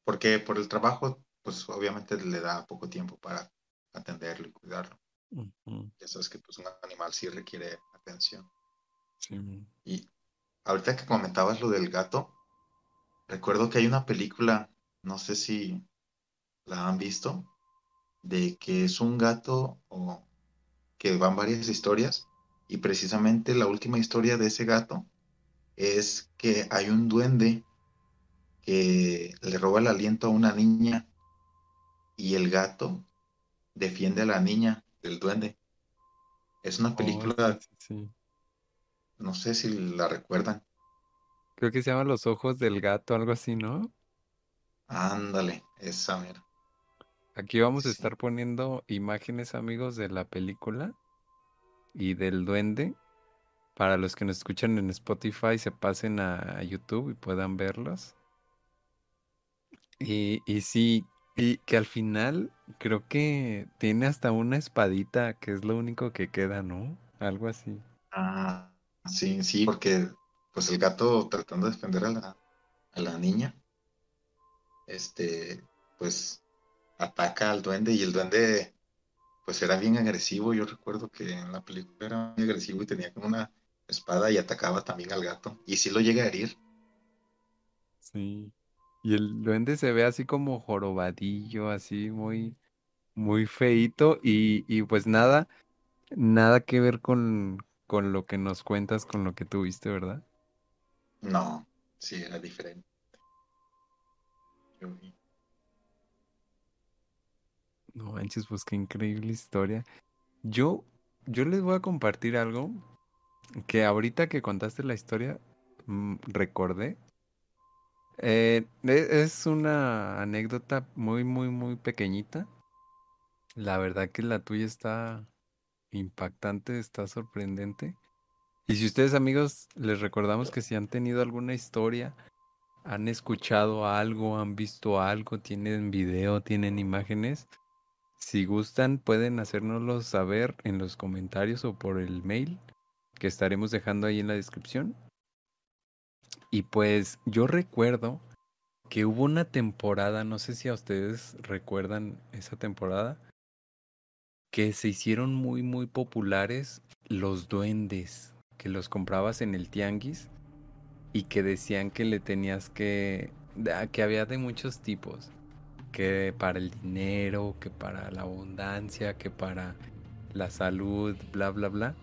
S4: Porque por el trabajo, pues obviamente le da poco tiempo para atenderlo y cuidarlo. Ya sabes que pues un animal sí requiere atención.
S2: sí.
S4: Y ahorita que comentabas lo del gato, recuerdo que hay una película, no sé si la han visto, de que es un gato o que van varias historias y precisamente la última historia de ese gato es que hay un duende que le roba el aliento a una niña y el gato defiende a la niña del duende. Es una
S2: Oh,
S4: película,
S2: sí,
S4: no sé si la recuerdan.
S2: Creo que se llama Los ojos del gato, algo así, ¿no?
S4: Ándale, esa mera.
S2: Aquí vamos a estar poniendo imágenes, amigos, de la película y del duende. Para los que nos escuchan en Spotify, se pasen a YouTube y puedan verlos. Y, y sí, y que al final creo que tiene hasta una espadita, que es lo único que queda, ¿no? Algo así.
S4: Ah, sí, sí, porque pues el gato tratando de defender a la, a la niña, este, pues ataca al duende y el duende pues era bien agresivo. Yo recuerdo que en la película era muy agresivo y tenía como una espada y atacaba también al gato. Y sí lo llega a herir.
S2: Sí. Y el duende se ve así como jorobadillo, así muy, muy feíto y, y pues nada, nada que ver con, con lo que nos cuentas, con lo que tuviste, ¿verdad?
S4: No, sí, era diferente. Yo vi.
S2: No manches, pues qué increíble historia. Yo, yo les voy a compartir algo que ahorita que contaste la historia, mm, recordé. Eh, e- es una anécdota muy, muy, muy pequeñita. La verdad que la tuya está impactante, está sorprendente. Y si ustedes amigos les recordamos que si han tenido alguna historia, han escuchado algo, han visto algo, tienen video, tienen imágenes, si gustan pueden hacérnoslo saber en los comentarios o por el mail que estaremos dejando ahí en la descripción. Y pues yo recuerdo que hubo una temporada, no sé si a ustedes recuerdan esa temporada, que se hicieron muy, muy populares los duendes, que los comprabas en el tianguis y que decían que le tenías que... ah, que había de muchos tipos. Que para el dinero, que para la abundancia, que para la salud, bla, bla, bla.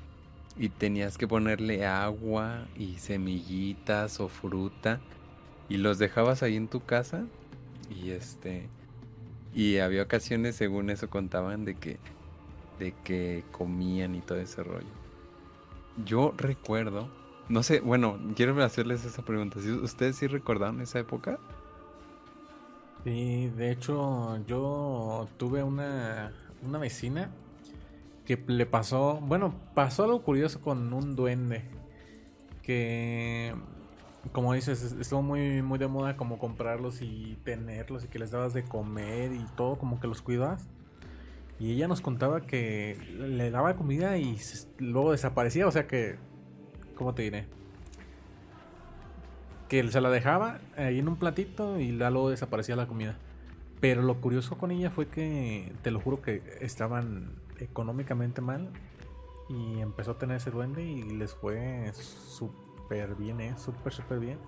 S2: Y tenías que ponerle agua y semillitas o fruta. Y los dejabas ahí en tu casa. Y este... Y había ocasiones, según eso contaban, de que, de que comían y todo ese rollo. Yo recuerdo, no sé, bueno, quiero hacerles esa pregunta. ¿sí- ¿Ustedes sí recordaron esa época?
S3: Sí, de hecho, yo tuve una, una vecina que le pasó, bueno, pasó algo curioso con un duende. Que, como dices, es- estuvo muy, muy de moda como comprarlos y tenerlos y que les dabas de comer y todo, como que los cuidabas. Y ella nos contaba que le daba comida y luego desaparecía, o sea que, ¿cómo te diré? Que se la dejaba ahí en un platito y luego desaparecía la comida. Pero lo curioso con ella fue que, te lo juro que estaban económicamente mal y empezó a tener ese duende y les fue súper bien, ¿eh? Súper, súper bien.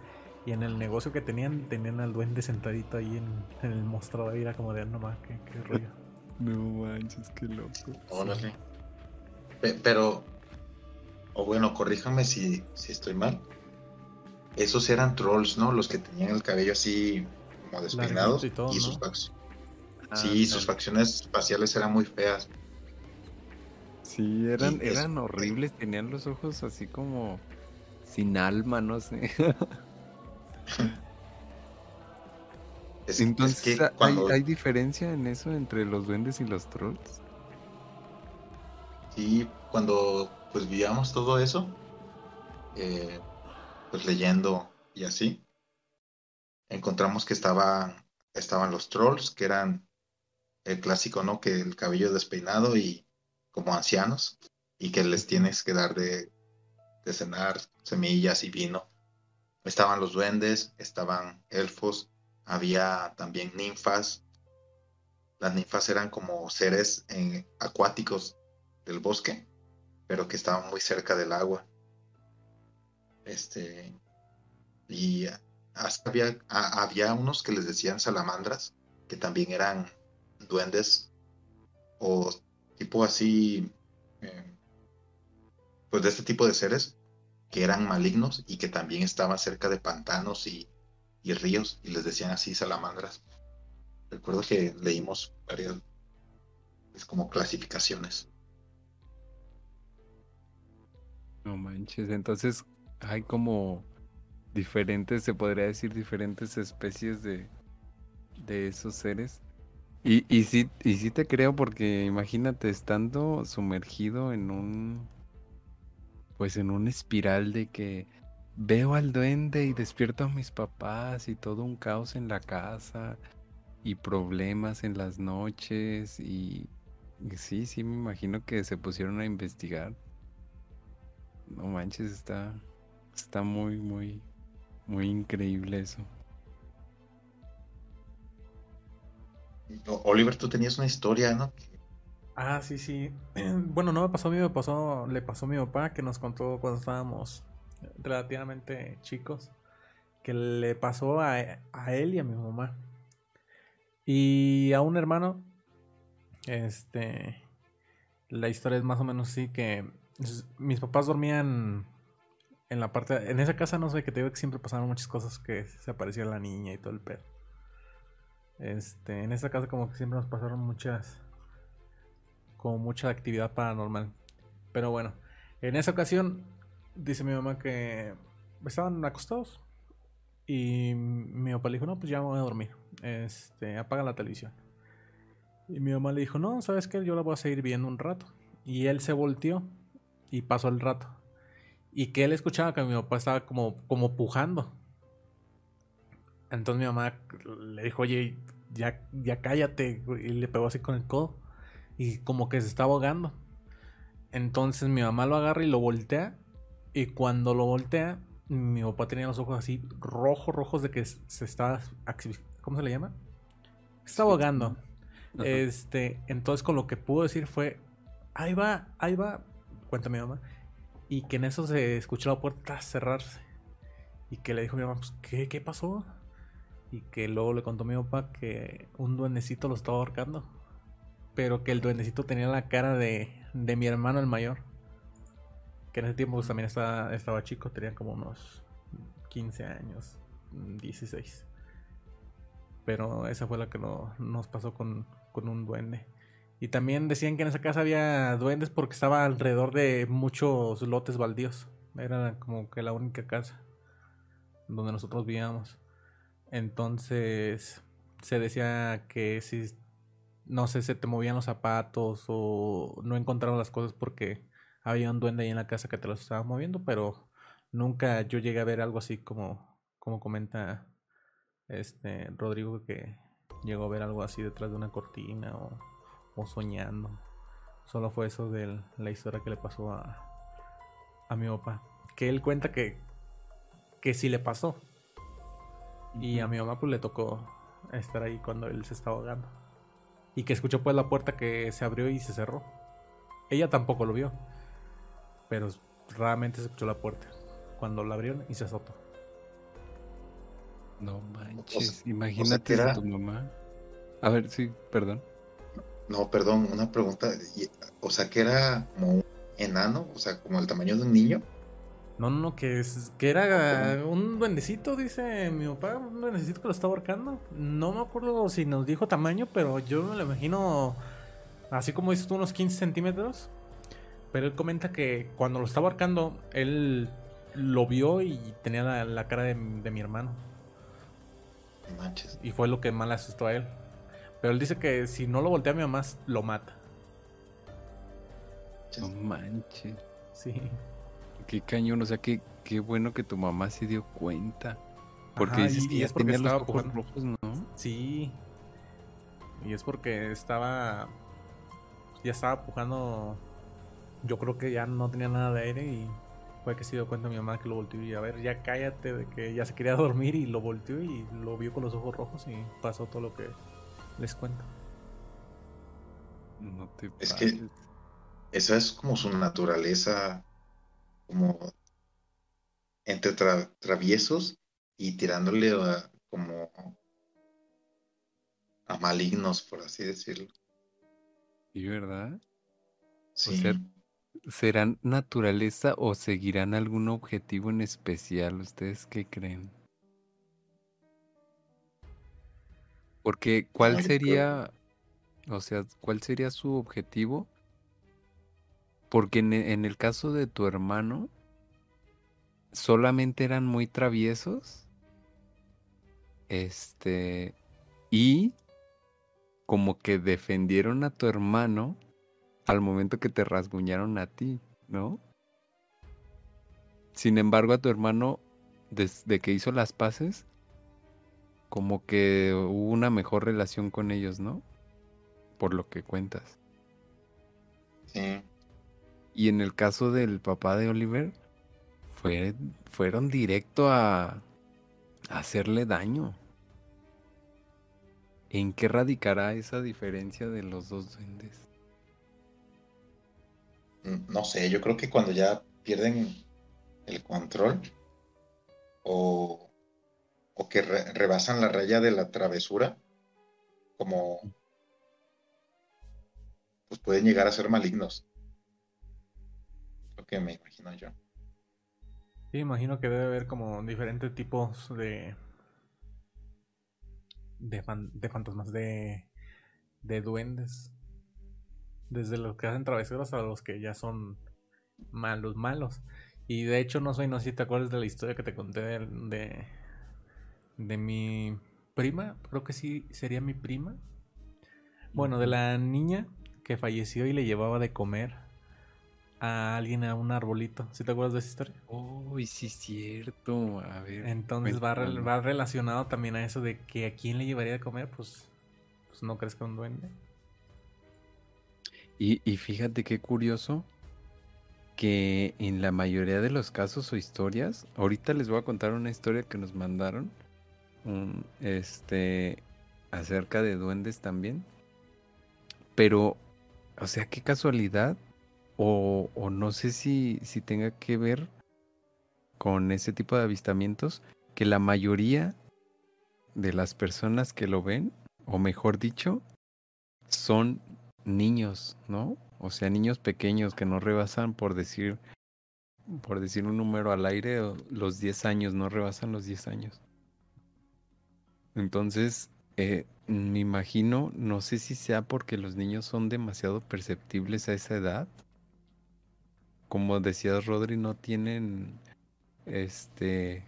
S3: Y en el negocio que tenían, tenían al duende sentadito ahí en, en el mostrador y era como de, no más, qué, qué rollo.
S2: No manches, qué loco.
S4: Órale. Pero, o bueno, corríjame si, si estoy mal. Esos eran trolls, ¿no? Los que tenían el cabello así como despeinados
S3: Larguito y todo,
S4: y
S3: ¿no?
S4: sus fac-
S2: Ah,
S4: sí,
S2: no.
S4: sus facciones faciales eran muy feas.
S2: Sí, eran,
S4: Y es-
S2: eran horribles, tenían los ojos así como sin alma, no sé.
S4: Es,
S2: Entonces,
S4: es que
S2: ¿hay, hay diferencia en eso entre los duendes y los trolls?
S4: sí, cuando pues vivíamos todo eso, eh, pues leyendo y así, encontramos que estaban, estaban los trolls, que eran el clásico, ¿no? Que el cabello despeinado y como ancianos, y que les tienes que dar de, de cenar semillas y vino. Estaban los duendes, estaban elfos, había también ninfas. Las ninfas eran como seres eh, acuáticos del bosque, pero que estaban muy cerca del agua. Este, y hasta había, había unos que les decían salamandras, que también eran duendes o tipo así, eh, pues de este tipo de seres que eran malignos y que también estaban cerca de pantanos y, ríos y les decían así salamandras. Recuerdo que leímos varias es como clasificaciones.
S2: No manches, entonces hay como diferentes, se podría decir, diferentes especies de, de esos seres. Y, y sí, y sí te creo porque imagínate estando sumergido en un, pues en una espiral de que veo al duende y despierto a mis papás y todo un caos en la casa y problemas en las noches y y sí, sí, me imagino que se pusieron a investigar. No manches, está, está muy, muy, muy increíble eso.
S4: Oliver, tú tenías una historia, ¿no?
S3: Ah, sí, sí. Bueno, no me pasó a mí, me pasó, le pasó a mi papá que nos contó cuando estábamos relativamente chicos, que le pasó a, a él y a mi mamá. Y a un hermano, este, la historia es más o menos así que mis papás dormían en la parte, en esa casa no sé, que te digo que siempre pasaron muchas cosas que se aparecía la niña y todo el pedo. Este, en esa casa como que siempre nos pasaron muchas como mucha actividad paranormal. Pero bueno, en esa ocasión dice mi mamá que estaban acostados y mi papá le dijo, no, pues ya me voy a dormir. Este, apaga la televisión. Y mi mamá le dijo, no, ¿sabes qué? Yo la voy a seguir viendo un rato. Y él se volteó y pasó el rato. Y que él escuchaba que mi papá estaba como, como pujando. Entonces mi mamá le dijo, oye, ya, ya cállate. Y le pegó así con el codo. Y como que se está ahogando. Entonces mi mamá lo agarra y lo voltea. Y cuando lo voltea, mi papá tenía los ojos así rojos, rojos de que se está... asfix- ¿Cómo se le llama? Se está ahogando.
S2: Ajá.
S3: Este, entonces con lo que pudo decir fue, ahí va, ahí va, cuenta mi mamá. Y que en eso se escuchó la puerta cerrarse. Y que le dijo a mi mamá, pues, ¿qué, qué pasó? Y que luego le contó a mi papá que un duendecito lo estaba ahorcando. Pero que el duendecito tenía la cara de, de mi hermano el mayor. Que en ese tiempo pues, también estaba, estaba chico, tenía como unos 15 años, 16. Pero esa fue la que no, nos pasó con, con un duende. Y también decían que en esa casa había duendes porque estaba alrededor de muchos lotes baldíos. Era como que la única casa donde nosotros vivíamos. Entonces se decía que si, no sé, se te movían los zapatos o no encontraron las cosas porque había un duende ahí en la casa que te los estaba moviendo, pero nunca yo llegué a ver algo así como, como comenta este Rodrigo que llegó a ver algo así detrás de una cortina o, o soñando. Solo fue eso de la historia que le pasó a, a mi papá. Que él cuenta que, que sí le pasó. Y a mi mamá pues le tocó estar ahí cuando él se estaba ahogando. Y que escuchó pues la puerta que se abrió y se cerró. Ella tampoco lo vio. Pero raramente se escuchó la puerta. Cuando la abrieron y se azotó.
S2: No manches, imagínate a tu mamá. A ver, sí, perdón.
S4: No, perdón, una pregunta. O sea, que era como un enano, o sea, como el tamaño de un niño.
S3: No, no, que, es, que era un duendecito, dice mi papá, un duendecito que lo estaba ahorcando. No me acuerdo si nos dijo tamaño, pero yo me lo imagino así como dices tú, unos 15 centímetros. Pero él comenta que cuando lo estaba ahorcando, él lo vio y tenía la, cara de, mi hermano.
S4: Manches.
S3: Y fue lo que más le asustó a él. Pero él dice que si no lo voltea a mi mamá, lo mata.
S2: No manches.
S3: Sí.
S2: Qué cañón, o sea, qué, qué bueno que tu mamá se dio cuenta. Porque
S3: y, es porque estaba los rojos, ¿no? Sí. Y es porque estaba. Ya estaba pujando. Yo creo que ya no tenía nada de aire y fue que se dio cuenta mi mamá que lo volteó y a ver, ya cállate de que ya se quería dormir y lo volteó y lo vio con los ojos rojos y pasó todo lo que les cuento.
S2: No te
S4: es que esa es como su naturaleza como entre traviesos y tirándole a, como a malignos, por así decirlo.
S2: ¿Y verdad?
S4: Sí.
S2: ¿Serán naturaleza o seguirán algún objetivo en especial? ¿Ustedes qué creen? Porque, ¿cuál sería, o sea, cuál sería su objetivo porque e, en, el caso de tu hermano, solamente eran muy traviesos. Este. Y como que defendieron a tu hermano al momento que te rasguñaron a ti, ¿no? Sin embargo, a tu hermano, desde que hizo las paces, como que hubo una mejor relación con ellos, ¿no? Por lo que cuentas.
S4: Sí.
S2: Y en el caso del papá de Oliver, fue, fueron directo a, a hacerle daño. ¿En qué radicará esa diferencia de los dos duendes?
S4: Mm, no sé, yo creo que cuando ya pierden el control o, o que rebasan la raya de la travesura, como pues pueden llegar a ser malignos que me imagino yo.
S3: Sí, imagino que debe haber como diferentes tipos de. de, fantasmas, de. de duendes. Desde los que hacen travesuras a los que ya son malos, malos. Y de hecho, no soy, no sé si te acuerdas de la historia que te conté de, mi prima. Creo que sí sería mi prima. Bueno, de la niña que falleció y le llevaba de comer a alguien a un arbolito. ¿Sí te acuerdas de esa historia?
S2: Uy, sí, es cierto. A ver.
S3: Entonces va, va, relacionado también a eso de que a quién le llevaría a comer, pues, pues no crees que un duende.
S2: Y, y fíjate qué curioso que en la mayoría de los casos o historias, ahorita les voy a contar una historia que nos mandaron, este, acerca de duendes también. Pero, o sea, qué casualidad o, o no sé si, si tenga que ver con ese tipo de avistamientos, que la mayoría de las personas que lo ven, o mejor dicho, son niños, ¿no? O sea, niños pequeños que no rebasan por decir por decir un número al aire, los 10 años, no rebasan los 10 años. Entonces, eh, me imagino, no sé si sea porque los niños son demasiado perceptibles a esa edad. Como decías, Rodri, no tienen, este,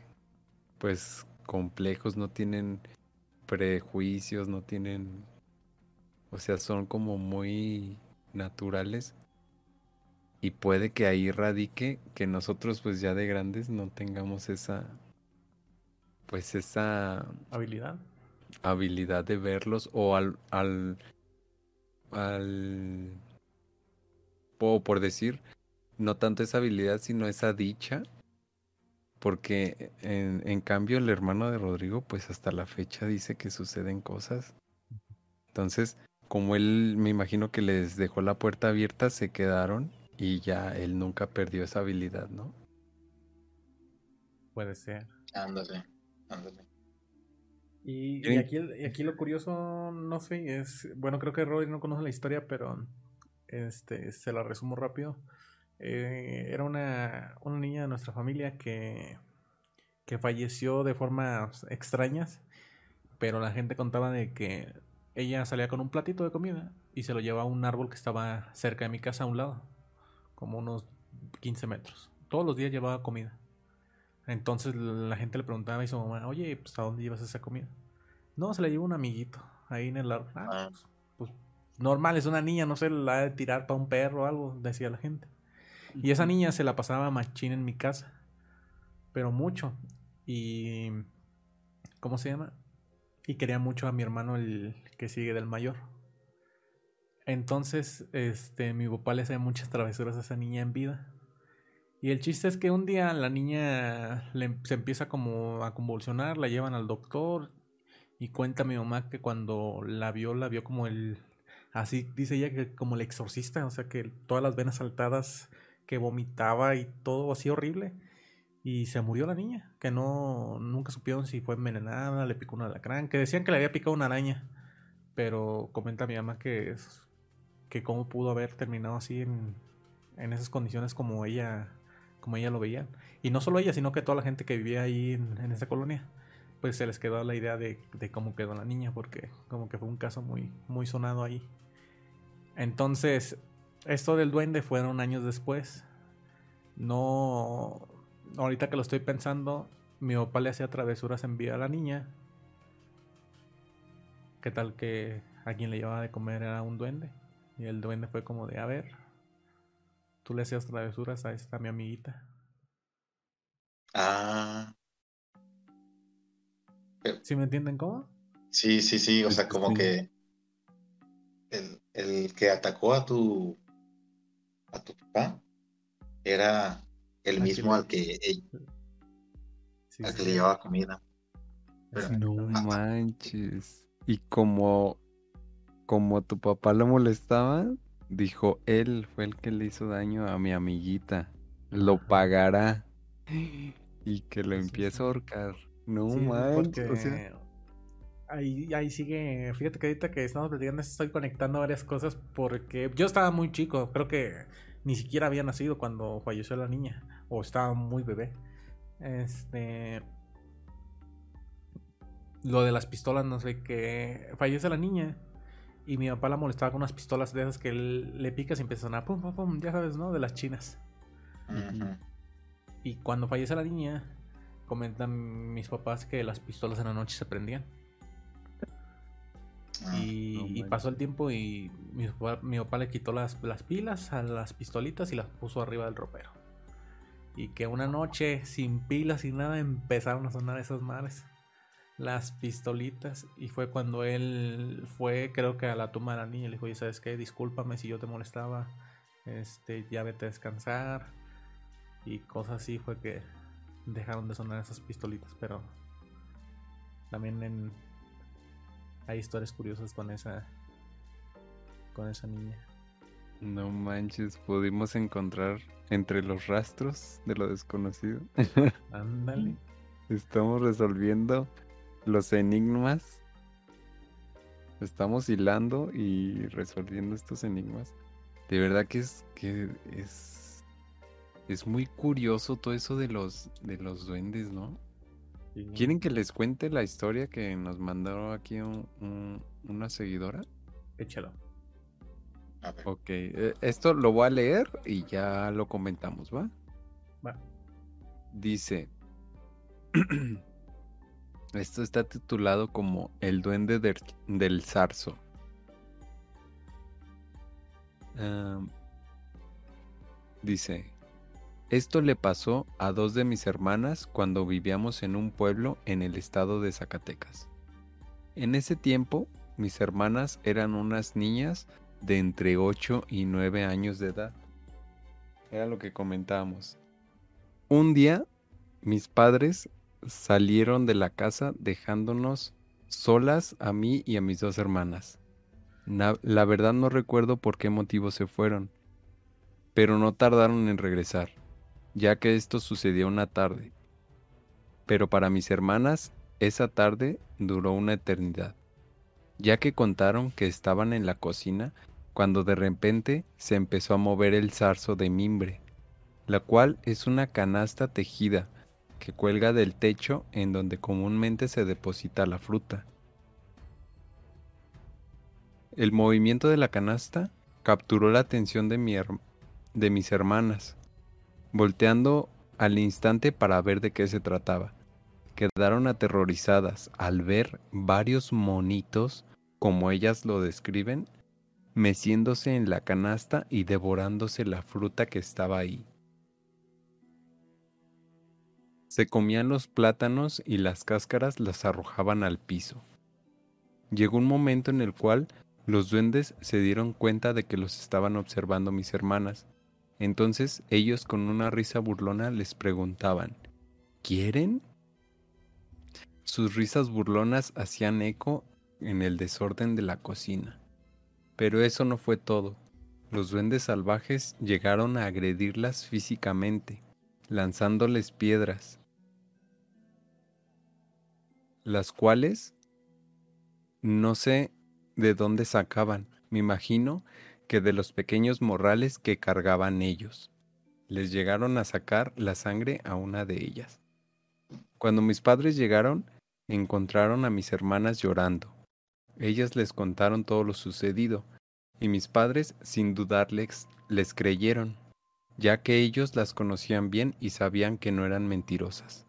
S2: pues, complejos, no tienen prejuicios, no tienen, o sea, son como muy naturales y puede que ahí radique que nosotros pues ya de grandes no tengamos esa pues esa
S3: habilidad
S2: habilidad de verlos o al al al o por decir no tanto esa habilidad sino esa dicha porque en, en cambio el hermano de Rodrigo pues hasta la fecha dice que suceden cosas entonces como él me imagino que les dejó la puerta abierta se quedaron y ya él nunca perdió esa habilidad, ¿no?
S3: Puede ser.
S4: Ándale, ándale.
S3: Y, y, aquí, y aquí lo curioso, no sé, es, bueno, creo que Roy no conoce la historia, pero este, se la resumo rápido. Eh, era una, una niña de nuestra familia que, que falleció de formas extrañas, pero la gente contaba de que ella salía con un platito de comida y se lo llevaba a un árbol que estaba cerca de mi casa a un lado como unos 15 metros. Todos los días llevaba comida. Entonces la gente le preguntaba a su mamá, oye, pues ¿a dónde llevas esa comida? No, se la llevó un amiguito ahí en el árbol. Ah, ah. Pues, pues, normal, es una niña, no sé, la de tirar para un perro o algo, decía la gente. Y esa niña se la pasaba machín en mi casa, pero mucho. Y, ¿cómo se llama? Y quería mucho a mi hermano, el que sigue del mayor. Entonces, este, mi papá le hacía muchas travesuras a esa niña en vida. Y el chiste es que un día la niña em, se empieza como a convulsionar, la llevan al doctor y cuenta mi mamá que cuando la vio, la vio como el, así dice ella que como el exorcista, o sea que todas las venas saltadas, que vomitaba y todo así horrible. Y se murió la niña, que no, nunca supieron si fue envenenada, le picó un alacrán, que decían que le había picado una araña. Pero comenta mi mamá que que cómo pudo haber terminado así en, en esas condiciones como ella como ella lo veía. Y no solo ella, sino que toda la gente que vivía ahí en, esa colonia, pues se les quedó la idea de, de, cómo quedó la niña, porque como que fue un caso muy, muy sonado ahí. Entonces, esto del duende fueron años después. No, ahorita que lo estoy pensando, mi papá le hacía travesuras en vida a la niña. ¿Qué tal que a quien le llevaba de comer era un duende? Y el duende fue como de, a ver, tú le hacías travesuras a esta mi amiguita.
S4: Ah.
S3: ¿Sí me entienden cómo?
S4: Sí, sí, sí, o sea, como que el, el, que atacó a tu a tu papá era el mismo al que, al que le llevaba comida.
S2: no manches. Y como como tu papá lo molestaba, dijo, él fue el que le hizo daño a mi amiguita. Lo pagará. Y que lo empieza a ahorcar. No manches.
S3: ahí, ahí sigue. Fíjate que ahorita que estamos platicando estoy conectando varias cosas porque yo estaba muy chico. Creo que ni siquiera había nacido cuando falleció la niña. O estaba muy bebé. Este. Lo de las pistolas, no sé qué. Fallece la niña. Y mi papá la molestaba con unas pistolas de esas que él le picas y empieza a sonar pum, pum, pum, ya sabes, ¿no? De las chinas. Y cuando fallece la niña, comentan mis papás que las pistolas en la noche se prendían. Ah, y, pasó el tiempo y mi papá, mi papá le quitó las, las, pilas a las pistolitas y las puso arriba del ropero. Y que una noche, sin pilas y nada, empezaron a sonar esas madres las pistolitas y fue cuando él fue creo que a la tumba de la niña le dijo, ¿sabes qué? Discúlpame si yo te molestaba, este, ya vete a descansar y cosas así fue que dejaron de sonar esas pistolitas, pero también en hay historias curiosas con esa con esa niña.
S2: No manches, pudimos encontrar entre los rastros de lo desconocido.
S3: Ándale.
S2: Estamos resolviendo los enigmas. Estamos hilando y resolviendo estos enigmas. De verdad que es que es es muy curioso todo eso de los de los duendes, ¿no?
S3: Sí.
S2: ¿Quieren que les cuente la historia que nos mandaron aquí un- un- una seguidora?
S3: Échalo.
S4: A ver.
S2: Ok, eh, esto lo voy a leer y ya lo comentamos, ¿va?
S3: Va.
S2: Dice, esto está titulado como El duende del, zarzo. Am, dice, esto le pasó a dos de mis hermanas cuando vivíamos en un pueblo en el estado de Zacatecas. En ese tiempo, mis hermanas eran unas niñas de entre 8 y 9 años de edad. Era lo que comentábamos. Un día, mis padres salieron de la casa dejándonos solas a mí y a mis dos hermanas. Na- la verdad no recuerdo por qué motivo se fueron, pero no tardaron en regresar, ya que esto sucedió una tarde. Pero para mis hermanas, esa tarde duró una eternidad ya que contaron que estaban en la cocina cuando de repente se empezó a mover el zarzo de mimbre, la cual es una canasta tejida que cuelga del techo en donde comúnmente se deposita la fruta. El movimiento de la canasta capturó la atención de, mi de mis hermanas, volteando al instante para ver de qué se trataba quedaron aterrorizadas al ver varios monitos, como ellas lo describen, meciéndose en la canasta y devorándose la fruta que estaba ahí. Se comían los plátanos y las cáscaras las arrojaban al piso. Llegó un momento en el cual los duendes se dieron cuenta de que los estaban observando mis hermanas. Entonces ellos con una risa burlona les preguntaban, ¿Quieren? Sus risas burlonas hacían eco en el desorden de la cocina. Pero eso no fue todo. Los duendes salvajes llegaron a agredirlas físicamente, lanzándoles piedras, las cuales no sé de dónde sacaban. Me imagino que de los pequeños morrales que cargaban ellos. Les llegaron a sacar la sangre a una de ellas. Cuando mis padres llegaron, encontraron a mis hermanas llorando. Ellas les contaron todo lo sucedido, y mis padres, sin dudarles, les creyeron, ya que ellos las conocían bien y sabían que no eran mentirosas.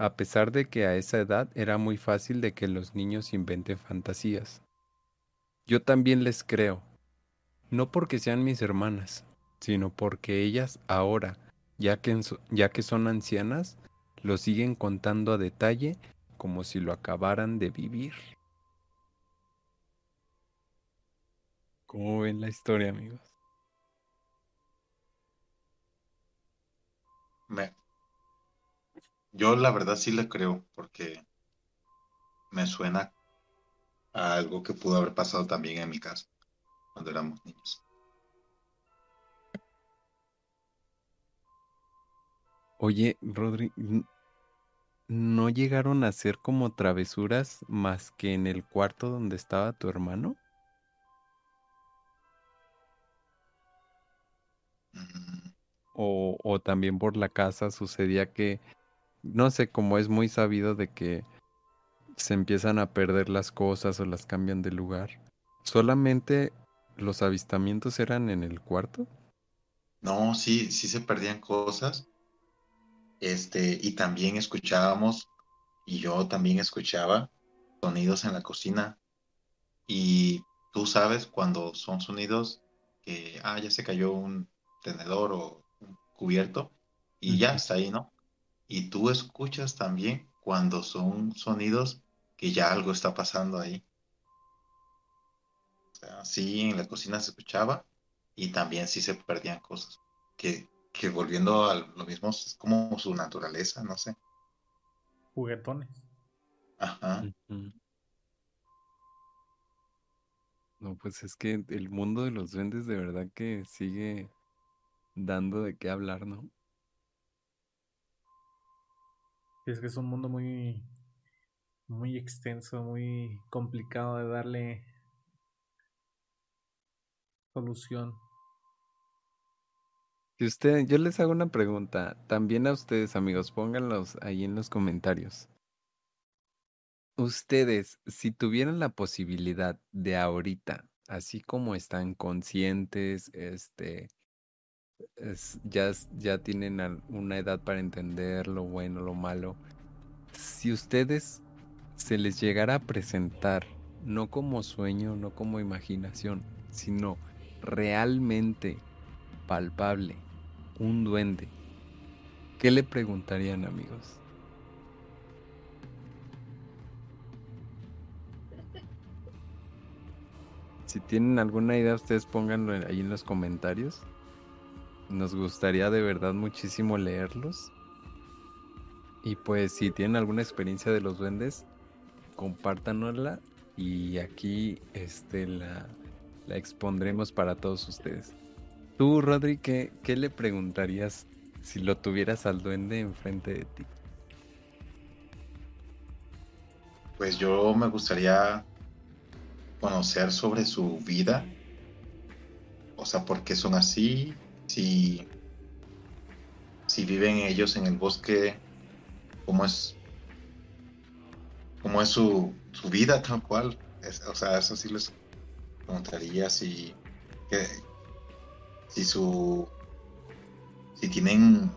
S2: A pesar de que a esa edad era muy fácil de que los niños inventen fantasías. Yo también les creo, no porque sean mis hermanas, sino porque ellas ahora, ya que, ya que son ancianas, lo siguen contando a detalle como si lo acabaran de vivir. ¿Cómo ven la historia, amigos?
S4: Me- Yo la verdad sí le creo, porque me suena a algo que pudo haber pasado también en mi casa, cuando éramos niños.
S2: Oye, Rodri, ¿no llegaron a hacer como travesuras más que en el cuarto donde estaba tu hermano?
S4: Mm,
S2: O, o también por la casa sucedía que, no sé, como es muy sabido de que se empiezan a perder las cosas o las cambian de lugar. ¿Solamente los avistamientos eran en el cuarto?
S4: No, sí, sí se perdían cosas. Este, y también escuchábamos, y yo también escuchaba sonidos en la cocina. Y tú sabes cuando son sonidos que, ah, ya se cayó un tenedor o un cubierto, y ya está ahí, ¿no? Y tú escuchas también cuando son sonidos que ya algo está pasando ahí. O sea, sí, en la cocina se escuchaba y también sí se perdían cosas. Que, que volviendo a lo mismo, es como su naturaleza, no sé.
S3: Juguetones.
S4: Ajá.
S2: No, pues es que el mundo de los duendes de verdad que sigue dando de qué hablar, ¿no?
S3: Es que es un mundo muy, muy extenso, muy complicado de darle solución.
S2: Usted, yo les hago una pregunta, también a ustedes amigos, pónganlos ahí en los comentarios. Ustedes, si tuvieran la posibilidad de ahorita, así como están conscientes, este, ya, ya tienen una edad para entender lo bueno, lo malo, si ustedes se les llegara a presentar, no como sueño, no como imaginación, sino realmente palpable, un duende, ¿qué le preguntarían amigos? Si tienen alguna idea, ustedes pónganlo ahí en los comentarios. Nos gustaría de verdad muchísimo leerlos. Y pues si tienen alguna experiencia de los duendes, compártanosla y aquí este, la, la expondremos para todos ustedes. Tú, Rodri, ¿qué, ¿qué le preguntarías si lo tuvieras al duende enfrente de ti?
S4: Pues yo me gustaría conocer sobre su vida. O sea, por qué son así, si, si viven ellos en el bosque, cómo es, cómo es su, su vida tal cual. o sea, eso sí les preguntaría si, que, si su, si tienen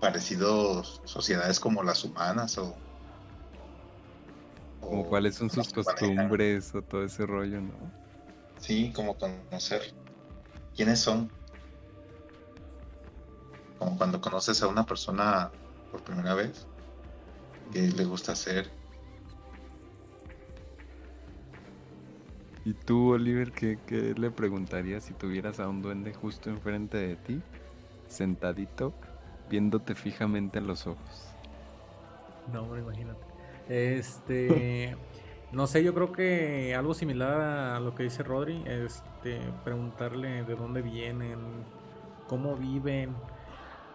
S4: parecidos sociedades como las humanas o
S2: como cuáles son sus costumbres o todo ese rollo, ¿no?
S4: Sí, como conocer quiénes son. Como cuando conoces a una persona por primera vez, qué le gusta hacer.
S2: ¿Y tú, Oliver, qué, qué le preguntarías si tuvieras a un duende justo enfrente de ti, sentadito, viéndote fijamente en los ojos?
S3: No, hombre, imagínate. Este, no sé, yo creo que algo similar a lo que dice Rodri, este, preguntarle de dónde vienen, cómo viven.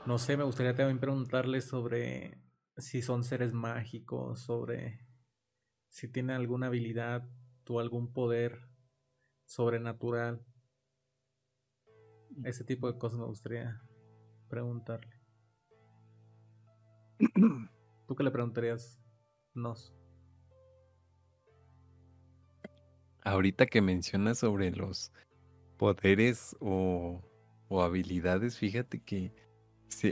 S3: No sé, me gustaría también preguntarle sobre si son seres mágicos, sobre si tienen alguna habilidad o algún poder sobrenatural. Ese tipo de cosas me gustaría preguntarle. ¿Tú qué le preguntarías nos.
S2: Ahorita que mencionas sobre los poderes o, habilidades, fíjate que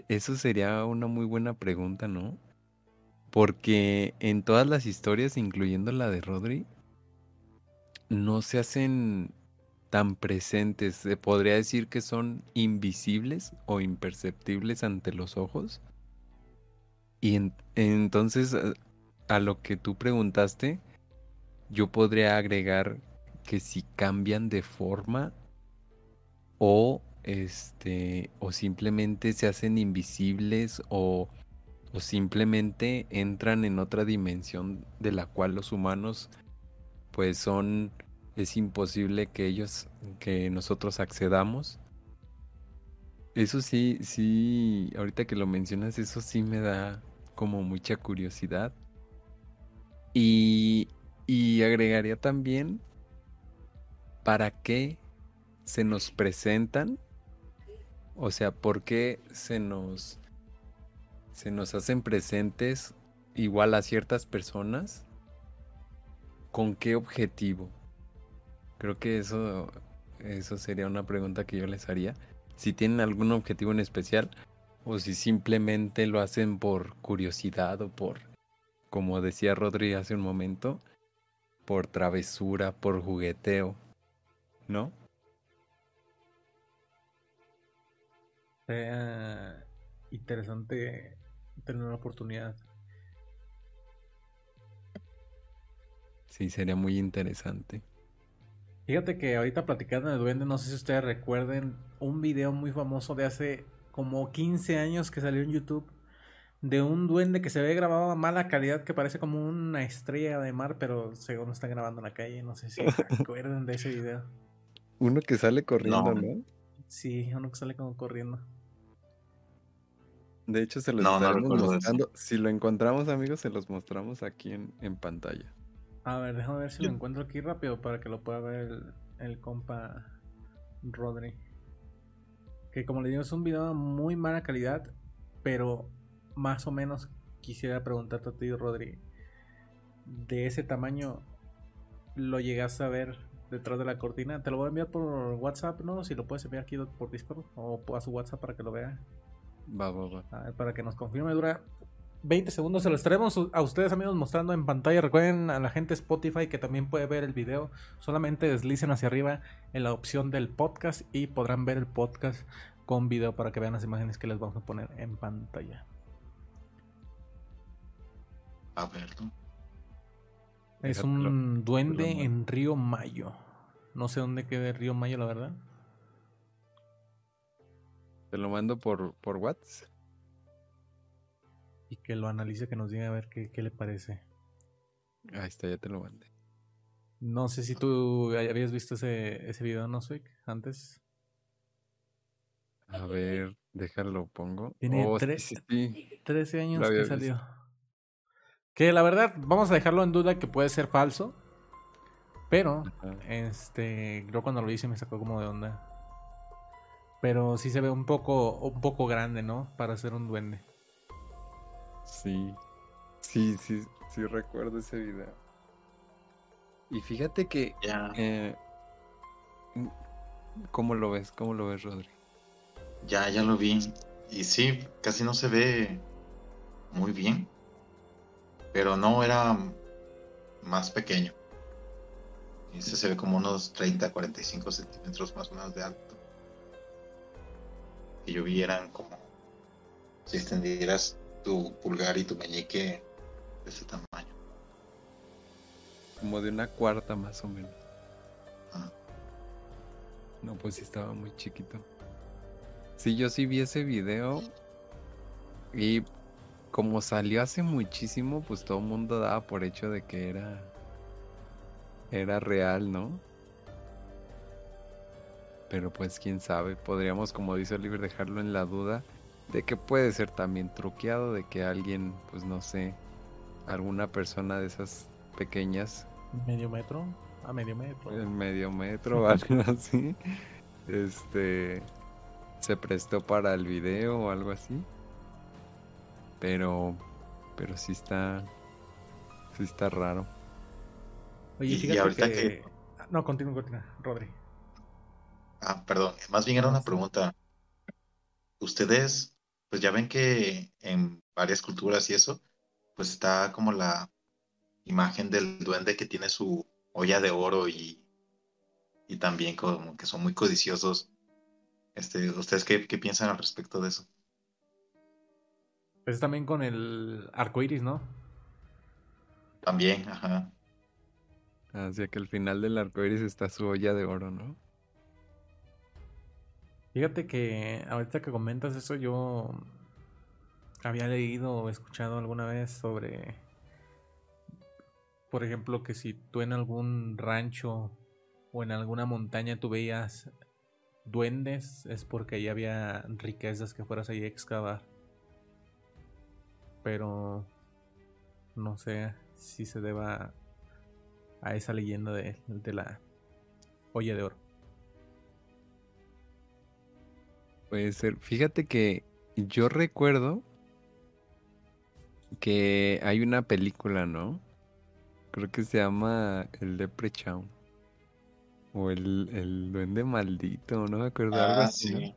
S2: eso sería una muy buena pregunta, ¿no? Porque en todas las historias, incluyendo la de Rodri, no se hacen tan presentes. Se podría decir que son invisibles o imperceptibles ante los ojos. Y entonces a lo que tú preguntaste, yo podría agregar que si cambian de forma o este o simplemente se hacen invisibles o, o simplemente entran en otra dimensión de la cual los humanos pues son es imposible que ellos que nosotros accedamos. Eso sí sí ahorita que lo mencionas eso sí me da como mucha curiosidad. Y, agregaría también para qué se nos presentan, o sea, por qué se nos, se nos hacen presentes igual a ciertas personas, con qué objetivo. Creo que eso, eso sería una pregunta que yo les haría. Si tienen algún objetivo en especial o si simplemente lo hacen por curiosidad o por como decía Rodri hace un momento, por travesura, por jugueteo, ¿no?
S3: Sería interesante tener una oportunidad.
S2: Sí, sería muy interesante.
S3: Fíjate que ahorita platicando de Duende, no sé si ustedes recuerden un video muy famoso de hace como 15 años que salió en YouTube de un duende que se ve grabado a mala calidad que parece como una estrella de mar, pero según está grabando en la calle, no sé si se acuerdan de ese video.
S2: Uno que sale corriendo,
S4: No.
S2: ¿no?
S3: Sí, uno que sale como corriendo.
S2: De hecho, se los
S4: No,
S2: estaremos mostrando. Si lo encontramos, amigos, se los mostramos aquí en, en pantalla.
S3: A ver, déjame ver si
S4: Yo-
S3: lo encuentro aquí rápido para que lo pueda ver el, el compa Rodri. Que como le digo, es un video de muy mala calidad, pero más o menos quisiera preguntarte a ti, Rodri. De ese tamaño, ¿lo llegaste a ver detrás de la cortina? Te lo voy a enviar por WhatsApp, ¿no? Si lo puedes enviar aquí por Discord o a su WhatsApp para que lo vea.
S2: Va, va, va.
S3: A ver, para que nos confirme, dura 20 segundos. Se lo estaremos a ustedes, amigos, mostrando en pantalla. Recuerden a la gente Spotify que también puede ver el video. Solamente deslicen hacia arriba en la opción del podcast y podrán ver el podcast con video para que vean las imágenes que les vamos a poner en pantalla.
S4: A ver, ¿no?
S3: Es un duende en Río Mayo. No sé dónde quede Río Mayo, la verdad.
S2: Te lo mando por, por WhatsApp.
S3: Y que lo analice, que nos diga a ver qué, qué le parece.
S2: Ahí está, ya te lo mandé.
S3: No sé si tú habías visto ese, ese video, ¿no, Swig? Antes.
S2: A ver, déjalo, pongo.
S3: Tiene
S2: Oh,
S3: tres-
S2: sí, sí.
S3: 13 años que salió. Que la verdad, vamos a dejarlo en duda que puede ser falso. Pero,
S2: Ajá.
S3: este, yo cuando lo hice me sacó como de onda. Pero sí se ve un poco, un poco grande, ¿no? Para ser un duende.
S2: Sí. Sí, sí, sí recuerdo ese video. Y fíjate que
S4: Ya,
S2: eh, ¿cómo lo ves? ¿Cómo lo ves, Rodri?
S4: ya, ya lo vi. Y sí, casi no se ve muy bien. Pero no era más pequeño. Ese se ve como unos 30, 45 centímetros más o menos de alto. Que yo vi eran como si extendieras tu pulgar y tu meñique de ese tamaño.
S2: Como de una cuarta más o menos.
S4: Ah.
S2: No, pues sí estaba muy chiquito. Sí, yo sí vi ese video. Y como salió hace muchísimo, pues todo el mundo daba por hecho de que era. Era real, ¿no? Pero pues quién sabe. Podríamos, como dice Oliver, dejarlo en la duda de que puede ser también truqueado, de que alguien, pues no sé, alguna persona de esas pequeñas
S3: Medio metro. A medio metro.
S2: medio metro o algo así. Este se prestó para el video o algo así. Pero pero sí está sí está raro.
S3: Oye,
S4: Y- y ahorita
S3: que...
S4: que-
S3: No, continúa, continúa, Rodri.
S4: Ah, perdón, más bien era
S3: Ah,
S4: una pregunta. Ustedes, pues ya ven que en varias culturas y eso, pues está como la imagen del duende que tiene su olla de oro y, y también como que son muy codiciosos. Este, ¿ustedes qué, qué piensan al respecto de eso?
S3: Es también con el arco iris, ¿no?
S4: También, ajá.
S2: Hacia que al final del arco iris está su olla de oro, ¿no?
S3: Fíjate que ahorita que comentas eso, yo había leído o escuchado alguna vez sobre, por ejemplo, que si tú en algún rancho o en alguna montaña tú veías duendes, es porque ahí había riquezas que fueras ahí a excavar. Pero no sé si se deba a esa leyenda de, de la olla de oro.
S2: Puede ser. Fíjate que yo recuerdo que hay una película, ¿no? Creo que se llama El Leprechaun. O el, el Duende Maldito, no me acuerdo. algo
S4: Ah,
S2: así, ¿no?
S4: sí.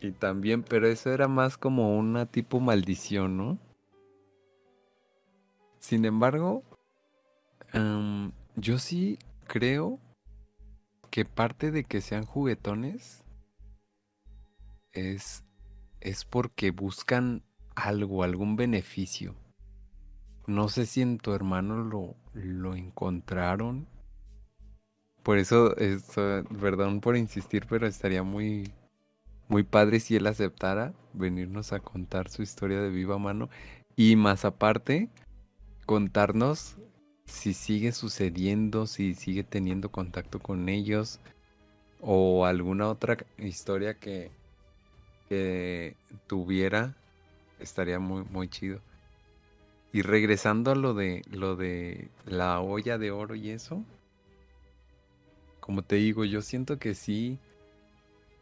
S2: Y también, pero eso era más como una tipo maldición, ¿no? Sin embargo, am, yo sí creo que parte de que sean juguetones es, es porque buscan algo, algún beneficio. No sé si en tu hermano lo, lo encontraron. Por eso, eso, perdón por insistir, pero estaría muy, muy padre si él aceptara venirnos a contar su historia de viva mano y más aparte contarnos si sigue sucediendo, si sigue teniendo contacto con ellos o alguna otra historia que, que tuviera estaría muy muy chido. Y regresando a lo de lo de la olla de oro y eso, como te digo, yo siento que sí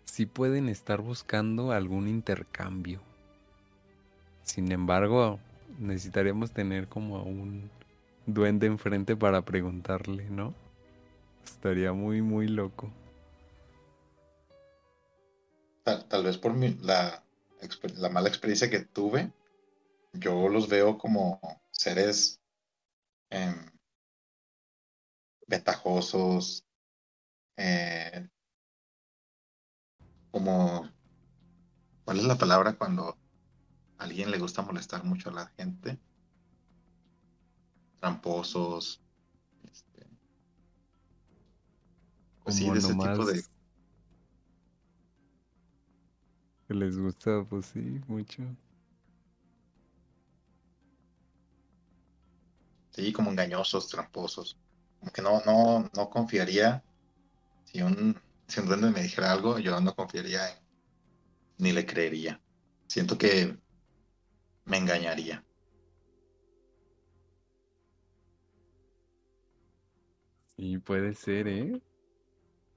S2: sí pueden estar buscando algún intercambio. Sin embargo, necesitaríamos tener como un duende enfrente para preguntarle, ¿no? Estaría muy, muy loco.
S4: Tal, vez por mi, la, la mala experiencia que tuve, yo los veo como seres em, ventajosos, eh, como, ¿cuál es la palabra cuando a alguien le gusta molestar mucho a la gente? Tramposos. Este, pues sí, de ese tipo de...
S2: Que les gusta, pues sí, mucho.
S4: Sí, como engañosos, tramposos. Como que no, no, no confiaría si un si un duende me dijera algo, yo no confiaría en, ni le creería. Siento que me engañaría.
S2: Sí, puede ser, ¿eh?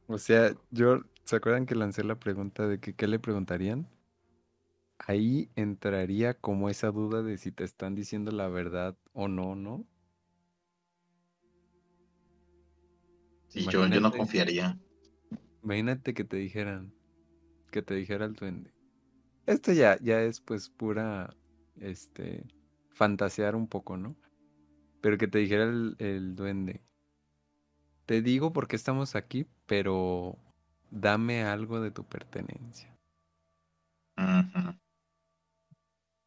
S2: O sea, yo, ¿se acuerdan que lancé la pregunta de que qué le preguntarían? Ahí entraría como esa duda de si te están diciendo la verdad o no, ¿no?
S4: Sí, yo, yo no confiaría.
S2: Imagínate que te dijeran, que te dijera el duende. Esto ya, ya es pues pura, este, fantasear un poco, ¿no? Pero que te dijera el, duende. Te digo porque estamos aquí, pero dame algo de tu pertenencia.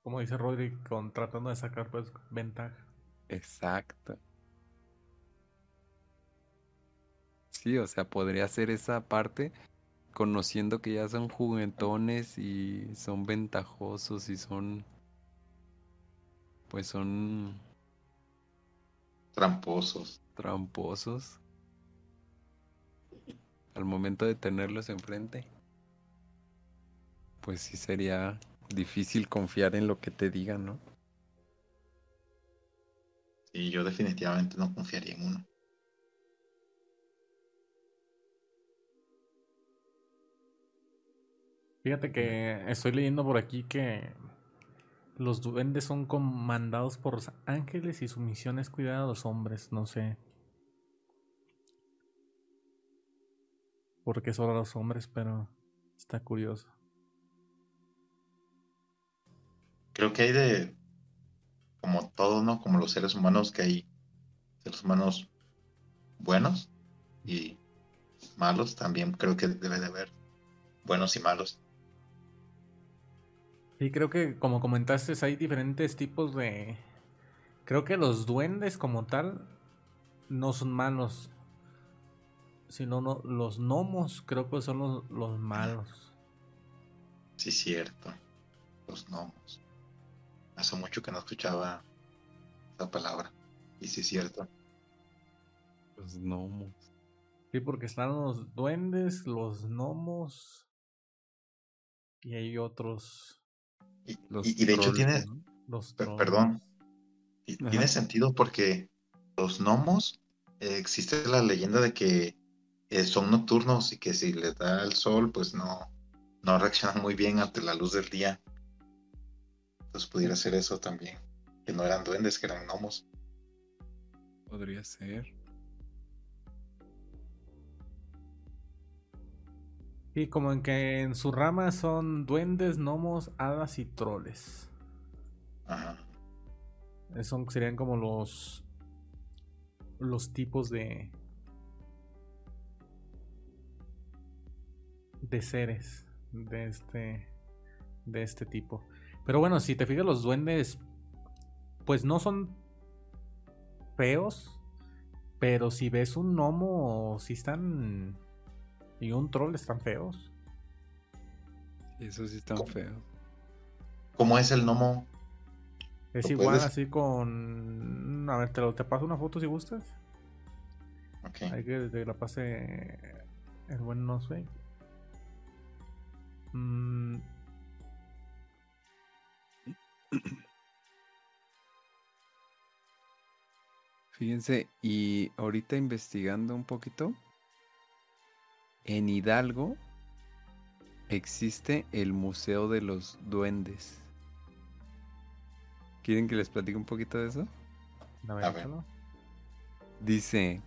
S3: Como dice Rodri, con, tratando de sacar pues ventaja.
S2: Exacto. Sí, o sea, podría ser esa parte conociendo que ya son juguetones y son ventajosos y son pues son
S4: tramposos.
S2: Tramposos. Al momento de tenerlos enfrente, pues sí sería difícil confiar en lo que te digan, ¿no?
S4: Sí, yo definitivamente no confiaría en uno.
S3: Fíjate que estoy leyendo por aquí que los duendes son comandados por los ángeles y su misión es cuidar a los hombres, no sé. Porque solo los hombres, pero está curioso.
S4: Creo que hay de, como todo, ¿no? Como los seres humanos, que hay seres humanos buenos y malos. También creo que debe de haber buenos y malos.
S3: Sí, creo que como comentaste, hay diferentes tipos de... Creo que los duendes como tal no son malos, sino no, los gnomos creo que son los, los malos.
S4: Sí, cierto. Los gnomos. Hace mucho que no escuchaba esa palabra. Y sí, cierto.
S2: Los gnomos.
S3: Sí, porque están los duendes, los gnomos. Y hay otros.
S4: Y, de hecho tiene, perdón, tiene sentido porque los gnomos, eh, existe la leyenda de que eh, son nocturnos y que si les da el sol, pues no, no reaccionan muy bien ante la luz del día. Entonces pudiera ser eso también, que no eran duendes, que eran gnomos.
S2: Podría ser.
S3: Y como en que en su rama son duendes, gnomos, hadas y troles. Ajá. Son, serían como los. los tipos de. De seres de este. de este tipo. Pero bueno, si te fijas, los duendes. Pues no son feos. Pero si ves un gnomo, si están y un troll están feos.
S2: Esos sí están feos.
S4: ¿Cómo es el gnomo?
S3: Es
S4: ¿Lo
S3: igual
S4: puedes?
S3: así con... A ver, te, lo, te paso una foto si gustas.
S4: Ok.
S3: Hay que te la pase el buen no sé. Mm,
S2: Fíjense, y ahorita investigando un poquito, en Hidalgo existe el Museo de los Duendes. ¿Quieren que les platique un poquito de eso?
S3: A ver. échalo.
S2: Dice,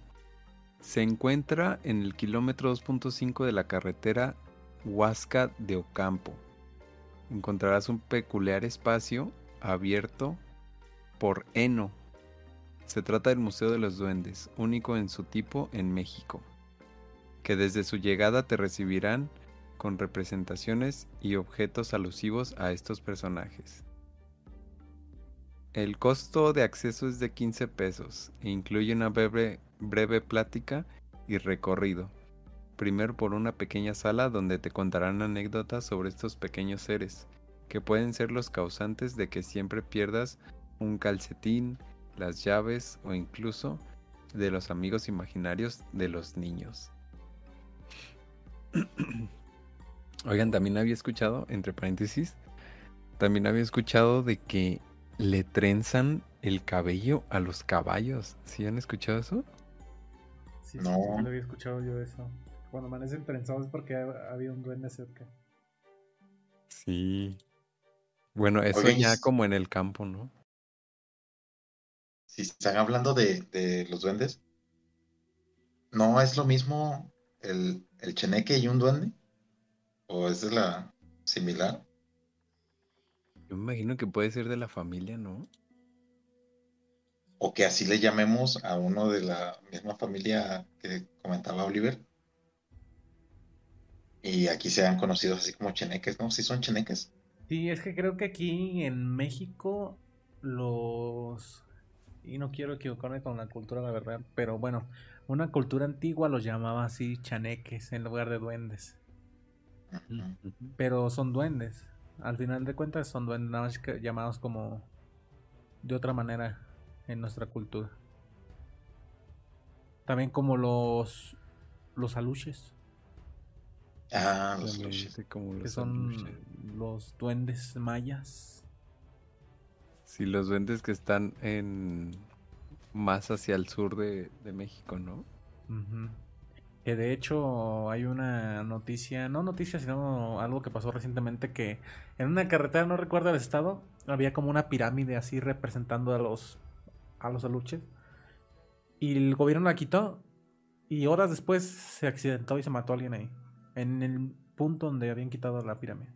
S2: se encuentra en el kilómetro 2.5 de la carretera Huasca de Ocampo. Encontrarás un peculiar espacio abierto por heno. Se trata del Museo de los Duendes, único en su tipo en México, que desde su llegada te recibirán con representaciones y objetos alusivos a estos personajes. El costo de acceso es de 15 pesos e incluye una breve, breve plática y recorrido. Primero por una pequeña sala donde te contarán anécdotas sobre estos pequeños seres, que pueden ser los causantes de que siempre pierdas un calcetín, las llaves o incluso de los amigos imaginarios de los niños. Oigan, también había escuchado, entre paréntesis, también había escuchado de que le trenzan el cabello a los caballos. ¿Sí han escuchado eso?
S3: Sí, sí,
S4: No.
S3: sí, lo había escuchado yo eso. Cuando amanecen trenzados es porque ha- había un duende cerca.
S2: Sí. Bueno, eso
S4: Oye,
S2: ya como en el campo, ¿no?
S4: Si están hablando de, de los duendes, ¿no es lo mismo el, el cheneque y un duende? ¿O es de la similar?
S2: Yo me imagino que puede ser de la familia, ¿no?
S4: O que así le llamemos a uno de la misma familia que comentaba Oliver. Y aquí sean conocidos así como cheneques, ¿no? Sí son cheneques.
S3: Sí, es que creo que aquí en México los... Y no quiero equivocarme con la cultura, la verdad, pero bueno, una cultura antigua los llamaba así chaneques en lugar de duendes. Pero son duendes. Al final de cuentas son duendes, nada más que llamados como de otra manera en nuestra cultura. También como los los aluches,
S4: Ah, los
S2: sé como
S3: que
S2: los
S3: son los duendes mayas.
S2: Sí, los duendes que están en más hacia el sur de, de México, ¿no?
S3: Que de hecho hay una noticia, no noticia, sino algo que pasó recientemente que en una carretera, no recuerdo el estado, había como una pirámide así representando a los a los aluches. Y el gobierno la quitó y horas después se accidentó y se mató alguien ahí, en el punto donde habían quitado la pirámide.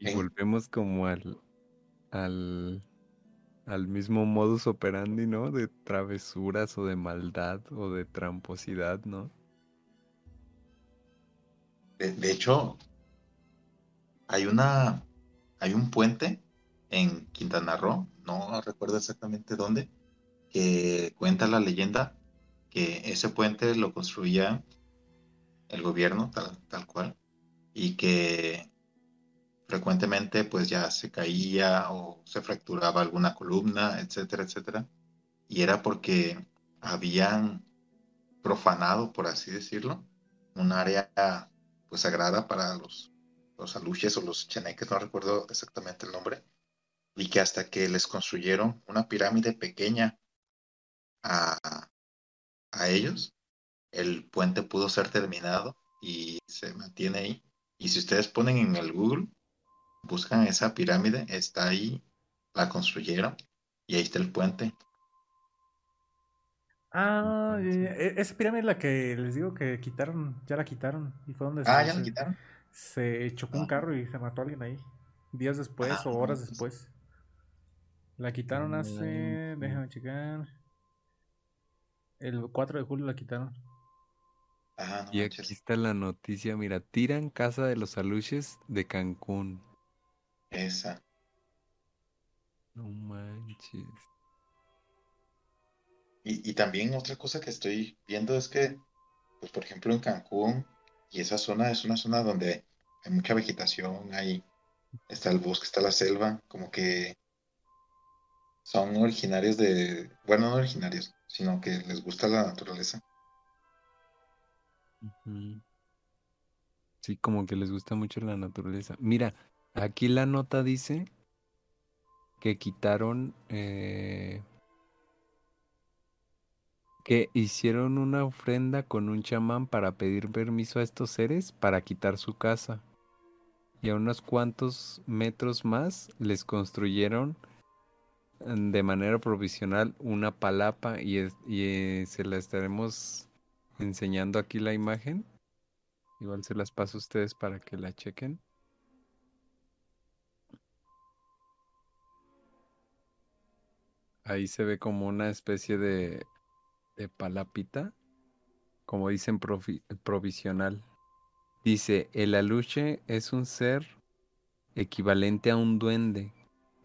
S2: Y volvemos como al, al, al mismo modus operandi, ¿no? De travesuras o de maldad o de tramposidad, ¿no?
S4: De, de hecho, hay una, hay un puente en Quintana Roo, no recuerdo exactamente dónde, que cuenta la leyenda que ese puente lo construía el gobierno, tal, tal cual, y que frecuentemente pues ya se caía o se fracturaba alguna columna, etcétera, etcétera, y era porque habían profanado, por así decirlo, un área pues sagrada para los, los aluches o los cheneques, no recuerdo exactamente el nombre, y que hasta que les construyeron una pirámide pequeña a, a ellos, el puente pudo ser terminado y se mantiene ahí. Y si ustedes ponen en el Google, buscan esa pirámide, está ahí, la construyeron y ahí está el puente.
S3: Ah, eh, esa pirámide es la que les digo que quitaron, ya la quitaron y fue donde
S4: Ah,
S3: se-
S4: ya la
S3: se-
S4: quitaron.
S3: Se chocó un
S4: Ah.
S3: carro y se mató alguien ahí. Días después
S4: Ah,
S3: o horas después. La quitaron
S2: No
S3: hace. Déjame checar. El 4 de julio la quitaron.
S4: Ah, no
S2: Y aquí
S4: manches.
S2: está la noticia, mira, tiran casa de los aluches de Cancún.
S4: Esa.
S2: No manches.
S4: Y, y también otra cosa que estoy viendo es que, pues por ejemplo en Cancún Y esa zona es una zona donde hay mucha vegetación, hay, está el bosque, está la selva, como que son originarios de, bueno, no originarios, sino que les gusta la naturaleza.
S2: Sí, como que les gusta mucho la naturaleza. Mira, aquí la nota dice que quitaron, eh, que hicieron una ofrenda con un chamán para pedir permiso a estos seres para quitar su casa. Y a unos cuantos metros más les construyeron de manera provisional una palapa y, es- y se la estaremos enseñando aquí la imagen. Igual se las paso a ustedes para que la chequen. Ahí se ve como una especie de, de palapita, como dicen provi- provisional. Dice, el aluche es un ser equivalente a un duende.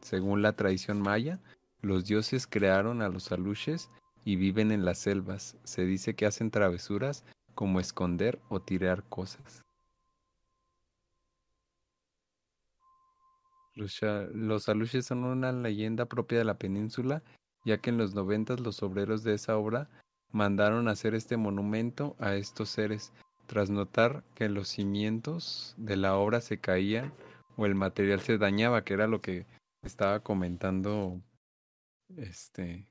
S2: Según la tradición maya, los dioses crearon a los aluches y viven en las selvas. Se dice que hacen travesuras como esconder o tirar cosas. Los, aluches son una leyenda propia de la península, ya que en los noventas los obreros de esa obra mandaron hacer este monumento a estos seres, tras notar que los cimientos de la obra se caían o el material se dañaba, que era lo que estaba comentando este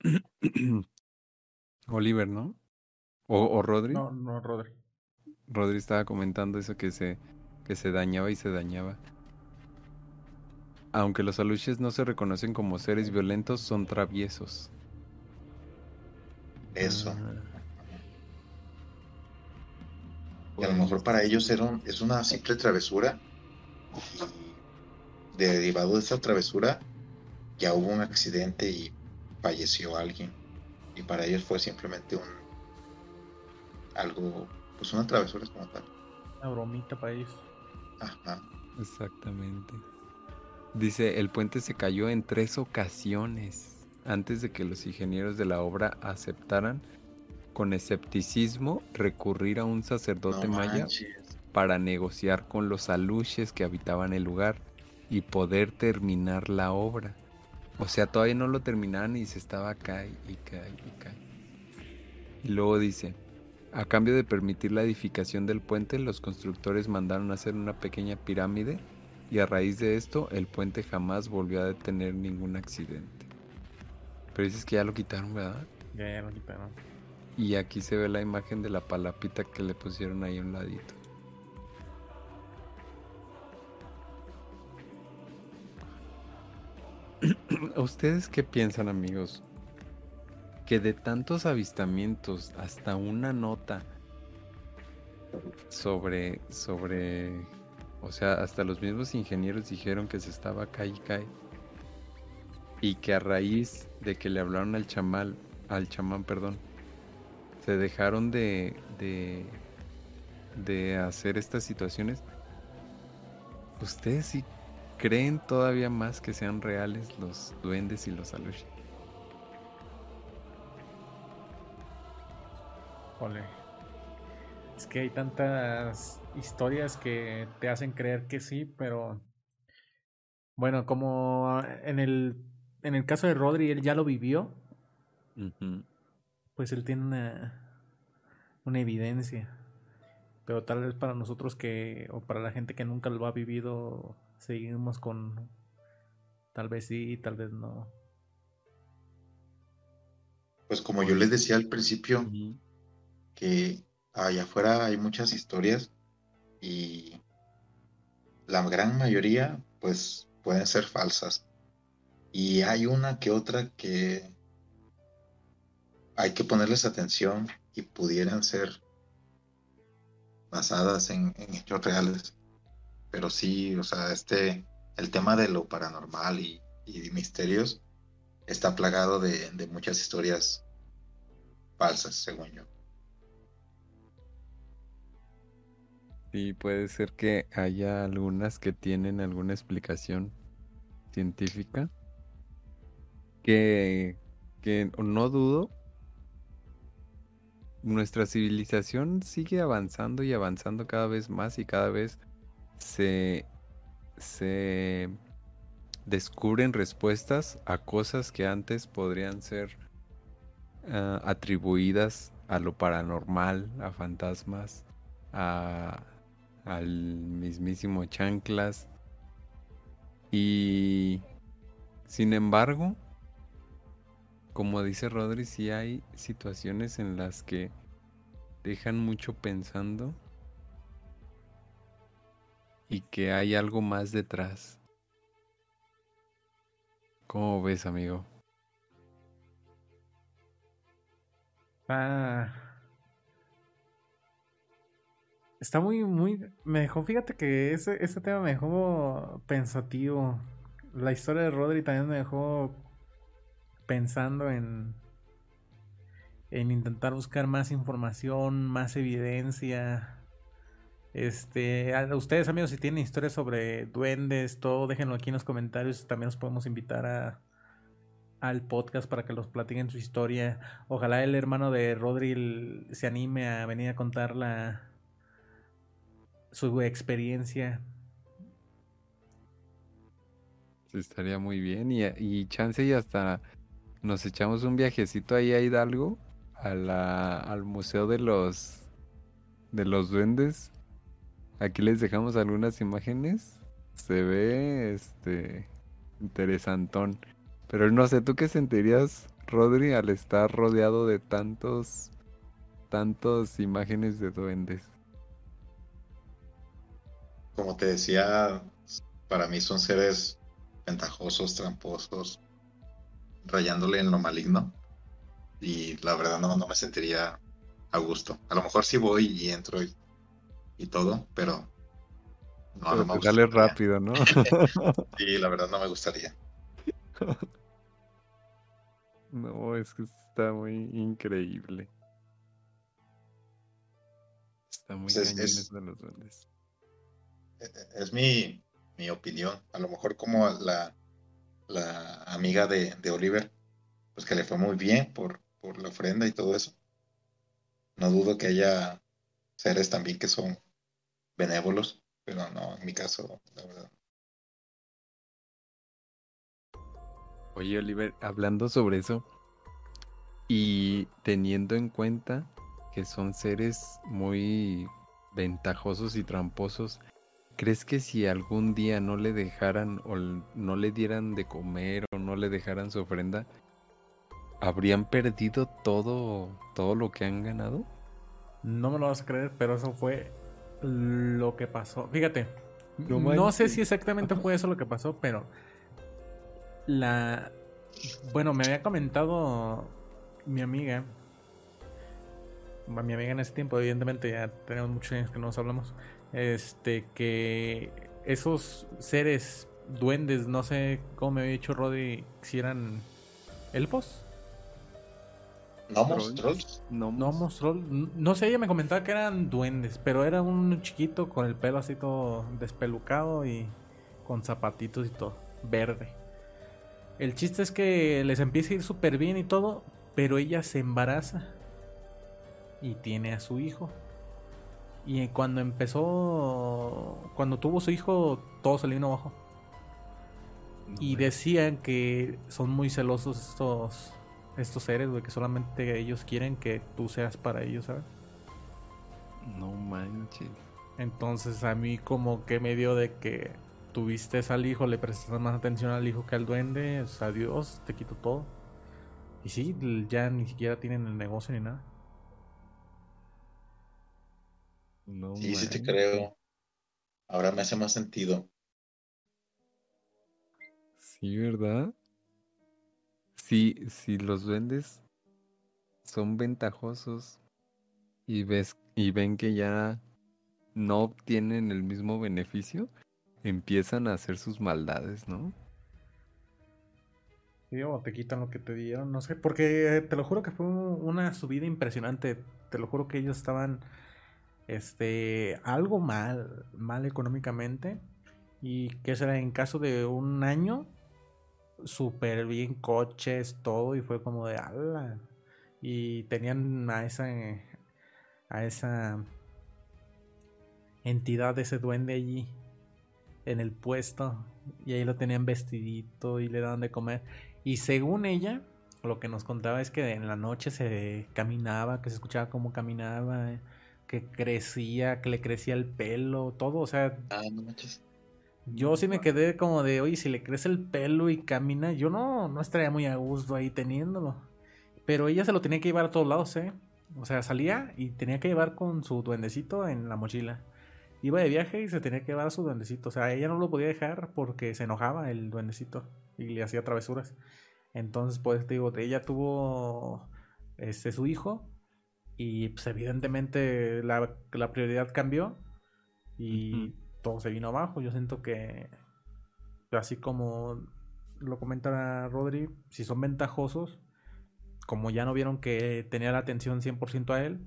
S2: Oliver, ¿no? O, o Rodri.
S3: No, no, Rodri.
S2: Rodri estaba comentando eso que se, que se dañaba y se dañaba. Aunque los aluches no se reconocen como seres violentos, son traviesos.
S4: Eso.
S2: Ah,
S4: Y a lo mejor para ellos era un- es una simple travesura. Y derivado de esa travesura, ya hubo un accidente y falleció alguien. Y para ellos fue simplemente un algo, pues una travesura como tal.
S3: Una bromita para ellos.
S4: Ajá.
S2: Exactamente. Dice, el puente se cayó en tres ocasiones antes de que los ingenieros de la obra aceptaran con escepticismo recurrir a un sacerdote
S4: No
S2: maya para negociar con los aluches que habitaban el lugar y poder terminar la obra. O sea, todavía no lo terminaban y se estaba cae y cae y cae. Y luego dice, a cambio de permitir la edificación del puente, los constructores mandaron hacer una pequeña pirámide y a raíz de esto el puente jamás volvió a tener ningún accidente. Pero dices que ya lo quitaron, ¿verdad?
S3: Ya, ya lo quitaron.
S2: Y aquí se ve la imagen de la palapita que le pusieron ahí a un ladito. ¿Ustedes qué piensan, amigos? Que de tantos avistamientos hasta una nota sobre, sobre, o sea, hasta los mismos ingenieros dijeron que se estaba cae y. Y que a raíz de que le hablaron al chamal, al chamán, perdón, se dejaron de, de, de hacer estas situaciones. ¿Ustedes sí creen todavía más que sean reales los duendes y los alushi?
S3: Ole. Es que hay tantas historias que te hacen creer que sí, pero bueno, como en el en el caso de Rodri él ya lo vivió, pues él tiene una una evidencia. Pero tal vez para nosotros que o para la gente que nunca lo ha vivido seguimos con tal vez sí, tal vez no.
S4: Pues como yo les decía al principio, que allá afuera hay muchas historias y la gran mayoría pues pueden ser falsas. Y hay una que otra que hay que ponerles atención y pudieran ser basadas en, en hechos reales. Pero sí, o sea, este, el tema de lo paranormal y, misterios está plagado de, de muchas historias falsas, según yo.
S2: Sí, puede ser que haya algunas que tienen alguna explicación científica que, que no dudo nuestra civilización sigue avanzando y avanzando cada vez más y cada vez se, se descubren respuestas a cosas que antes podrían ser ah, atribuidas a lo paranormal, a fantasmas, a, al mismísimo chanclas. Y sin embargo, como dice Rodri, sí hay situaciones en las que dejan mucho pensando y que hay algo más detrás. ¿Cómo ves, amigo?
S3: Ah. Está muy, muy. Me dejó, fíjate que ese, ese tema me dejó pensativo. La historia de Rodri también me dejó pensando en. En intentar buscar más información, más evidencia. Este, ustedes amigos, si tienen historias sobre duendes, todo, déjenlo aquí en los comentarios. También los podemos invitar a, al podcast para que los platiquen su historia. Ojalá el hermano de Rodri se anime a venir a contar la, su experiencia.
S2: Estaría muy bien. Y, y chance y hasta nos echamos un viajecito ahí a Hidalgo, a al Museo de los, de los Duendes. Aquí les dejamos algunas imágenes. Se ve este interesantón. Pero no sé, ¿tú qué sentirías, Rodri, al estar rodeado de tantos, tantos imágenes de duendes?
S4: Como te decía, para mí son seres ventajosos, tramposos, rayándole en lo maligno. Y la verdad no, no me sentiría a gusto. A lo mejor sí voy y entro y, y todo, pero
S2: no, no me gustaría. rápido, ¿no?
S4: sí, la verdad no me gustaría.
S2: No, es que está muy increíble. Está muy
S4: pues es, de los duendes. E, e, es mi, mi, opinión. A lo mejor como la, la amiga de, de, Oliver, pues que le fue muy bien por, por la ofrenda y todo eso. No dudo que haya seres también que son benévolos, pero no, en mi caso, la verdad.
S2: Oye, Oliver, hablando sobre eso y teniendo en cuenta que son seres muy ventajosos y tramposos, ¿crees que si algún día no le dejaran o no le dieran de comer o no le dejaran su ofrenda, habrían perdido todo, todo lo que han ganado?
S3: No me lo vas a creer, pero eso fue lo que pasó. Fíjate, no sé si exactamente fue eso lo que pasó, pero la. Bueno, me había comentado mi amiga. Mi amiga en ese tiempo, evidentemente, ya tenemos muchos años que no nos hablamos. Este, que esos seres duendes, no sé cómo me había dicho Roddy, si eran elfos.
S4: ¿Nomos trolls?
S3: Nomos trolls. No sé, ella me comentaba que eran duendes, pero era un chiquito con el pelo así todo despelucado y con zapatitos y todo, verde. El chiste es que les empieza a ir súper bien y todo, pero ella se embaraza y tiene a su hijo. Y cuando empezó, cuando tuvo su hijo, todo se le vino abajo. y decían que son muy celosos estos, estos seres, güey, que solamente ellos quieren que tú seas para ellos, ¿sabes?
S2: No manches.
S3: Entonces a mí como que me dio de que tuviste al hijo, le prestas más atención al hijo que al duende, o sea, adiós, te quito todo. Y sí, ya ni siquiera tienen el negocio ni nada.
S4: No, sí, sí te creo. Ahora me hace más sentido.
S2: Sí, ¿verdad? Sí, si los duendes son ventajosos y ves y ven que ya no obtienen el mismo beneficio, empiezan a hacer sus maldades, ¿no?
S3: Sí, o te quitan lo que te dieron, no sé, porque te lo juro que fue una subida impresionante, te lo juro que ellos estaban, este, algo mal, mal económicamente, y que será en caso de un año, súper bien coches, todo, y fue como de ala, y tenían a esa, a esa entidad, ese duende allí en el puesto y ahí lo tenían vestidito y le daban de comer. Y según ella, lo que nos contaba es que en la noche se caminaba, que se escuchaba cómo caminaba, que crecía, que le crecía el pelo, todo, o sea...
S4: Ah.
S3: Yo sí me quedé como de, oye, si le crece el pelo y camina, yo no, no estaría muy a gusto ahí teniéndolo. Pero ella se lo tenía que llevar a todos lados, ¿eh? O sea, salía y tenía que llevar con su duendecito en la mochila. Iba de viaje y se tenía que llevar a su duendecito. O sea, ella no lo podía dejar porque se enojaba el duendecito y le hacía travesuras. Entonces, pues te digo, ella tuvo este su hijo y pues evidentemente la, la prioridad cambió y todo se vino abajo. Yo siento que, así como lo comenta Rodri, si son ventajosos, como ya no vieron que tenía la atención 100% a él,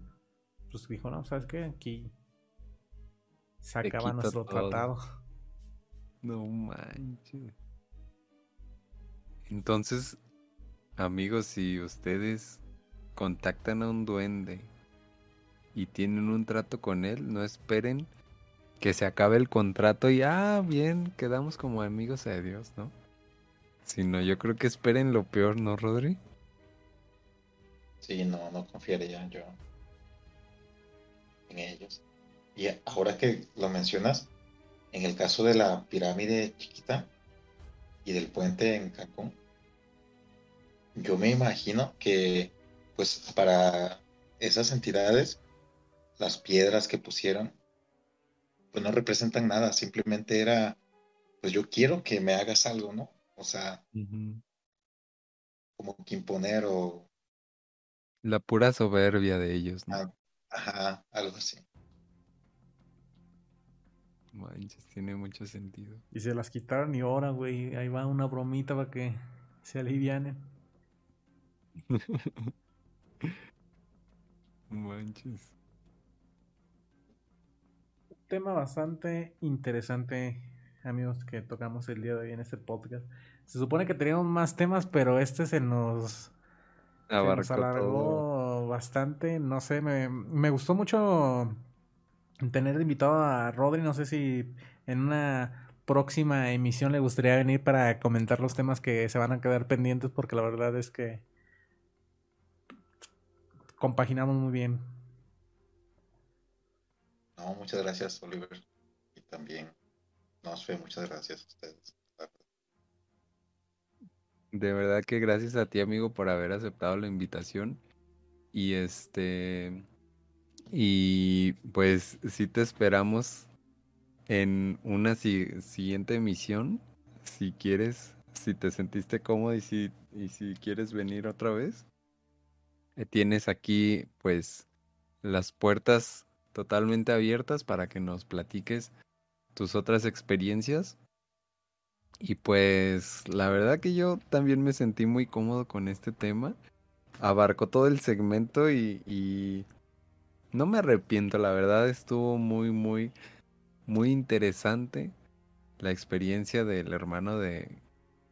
S3: pues dijo, no, ¿sabes qué? Aquí se acaba nuestro tratado.
S2: No manches. Entonces, amigos, si ustedes contactan a un duende y tienen un trato con él, no esperen que se acabe el contrato y, ah, bien, quedamos como amigos de Dios, ¿no? Sino yo creo que esperen lo peor, ¿no, Rodri?
S4: Sí, no, no confiaría yo en ellos. Y ahora que lo mencionas, en el caso de la pirámide chiquita y del puente en Cancún, yo me imagino que, pues, para esas entidades, las piedras que pusieron pues no representan nada, simplemente era, pues yo quiero que me hagas algo, ¿no? O sea, como que imponer o...
S2: La pura soberbia de ellos, ¿no?
S4: Ah, ajá, algo así.
S2: Manches, tiene mucho sentido.
S3: Y se las quitaron y ahora, güey, ahí va una bromita para que se alivianen.
S2: Manches
S3: tema bastante interesante, amigos, que tocamos el día de hoy en este podcast. Se supone que teníamos más temas, pero este se nos, alargó bastante. No sé, me, me gustó mucho tener invitado a Rodri. No sé si en una próxima emisión le gustaría venir para comentar los temas que se van a quedar pendientes, porque la verdad es que compaginamos muy bien.
S4: No, muchas gracias, Oliver. Y también, no sé, muchas gracias a ustedes.
S2: De verdad que gracias a ti, amigo, por haber aceptado la invitación. Y este. Y pues sí te esperamos en una siguiente emisión. Si quieres, si te sentiste cómodo y si, y si quieres venir otra vez. Eh, tienes aquí, pues, las puertas totalmente abiertas para que nos platiques tus otras experiencias. Y pues la verdad que yo también me sentí muy cómodo con este tema. Abarcó todo el segmento y, no me arrepiento, la verdad estuvo muy, muy, muy interesante la experiencia del hermano de,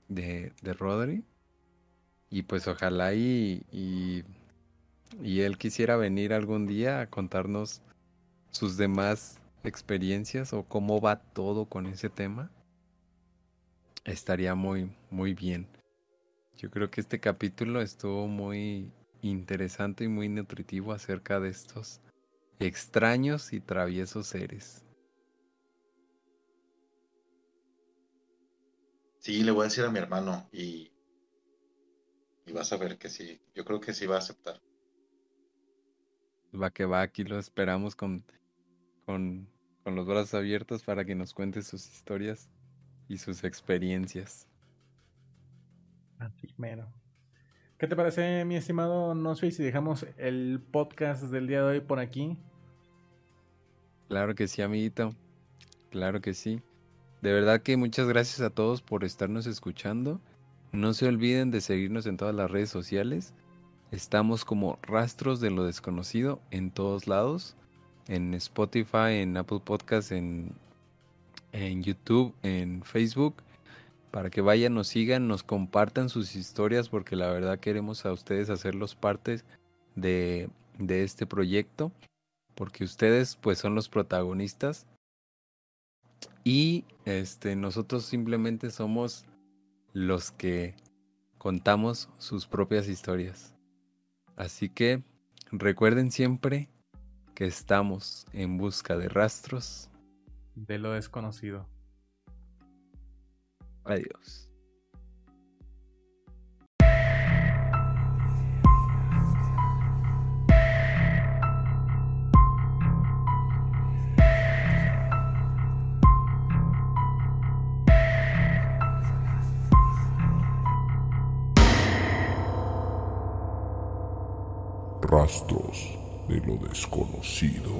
S2: de, de Rodri. Y pues ojalá y, y, y él quisiera venir algún día a contarnos sus demás experiencias o cómo va todo con ese tema, estaría muy, muy bien. Yo creo que este capítulo estuvo muy interesante y muy nutritivo acerca de estos extraños y traviesos seres.
S4: Sí, le voy a decir a mi hermano y, y vas a ver que sí, yo creo que sí va a aceptar.
S2: Va que va, aquí lo esperamos con con, los brazos abiertos para que nos cuente sus historias y sus experiencias.
S3: Así ¿Qué te parece, mi estimado No sé si dejamos el podcast del día de hoy por aquí?
S2: Claro que sí, amiguito. Claro que sí. De verdad que muchas gracias a todos por estarnos escuchando. No se olviden de seguirnos en todas las redes sociales. Estamos como Rastros de lo Desconocido en todos lados en Spotify, en Apple Podcasts, en, en YouTube, en Facebook, para que vayan, nos sigan, nos compartan sus historias, porque la verdad queremos a ustedes hacerlos parte de, de este proyecto. porque ustedes pues son los protagonistas y este nosotros simplemente somos los que contamos sus propias historias. Así que recuerden siempre que estamos en busca de rastros
S3: de lo desconocido.
S2: Adiós.
S1: Rastros de lo desconocido.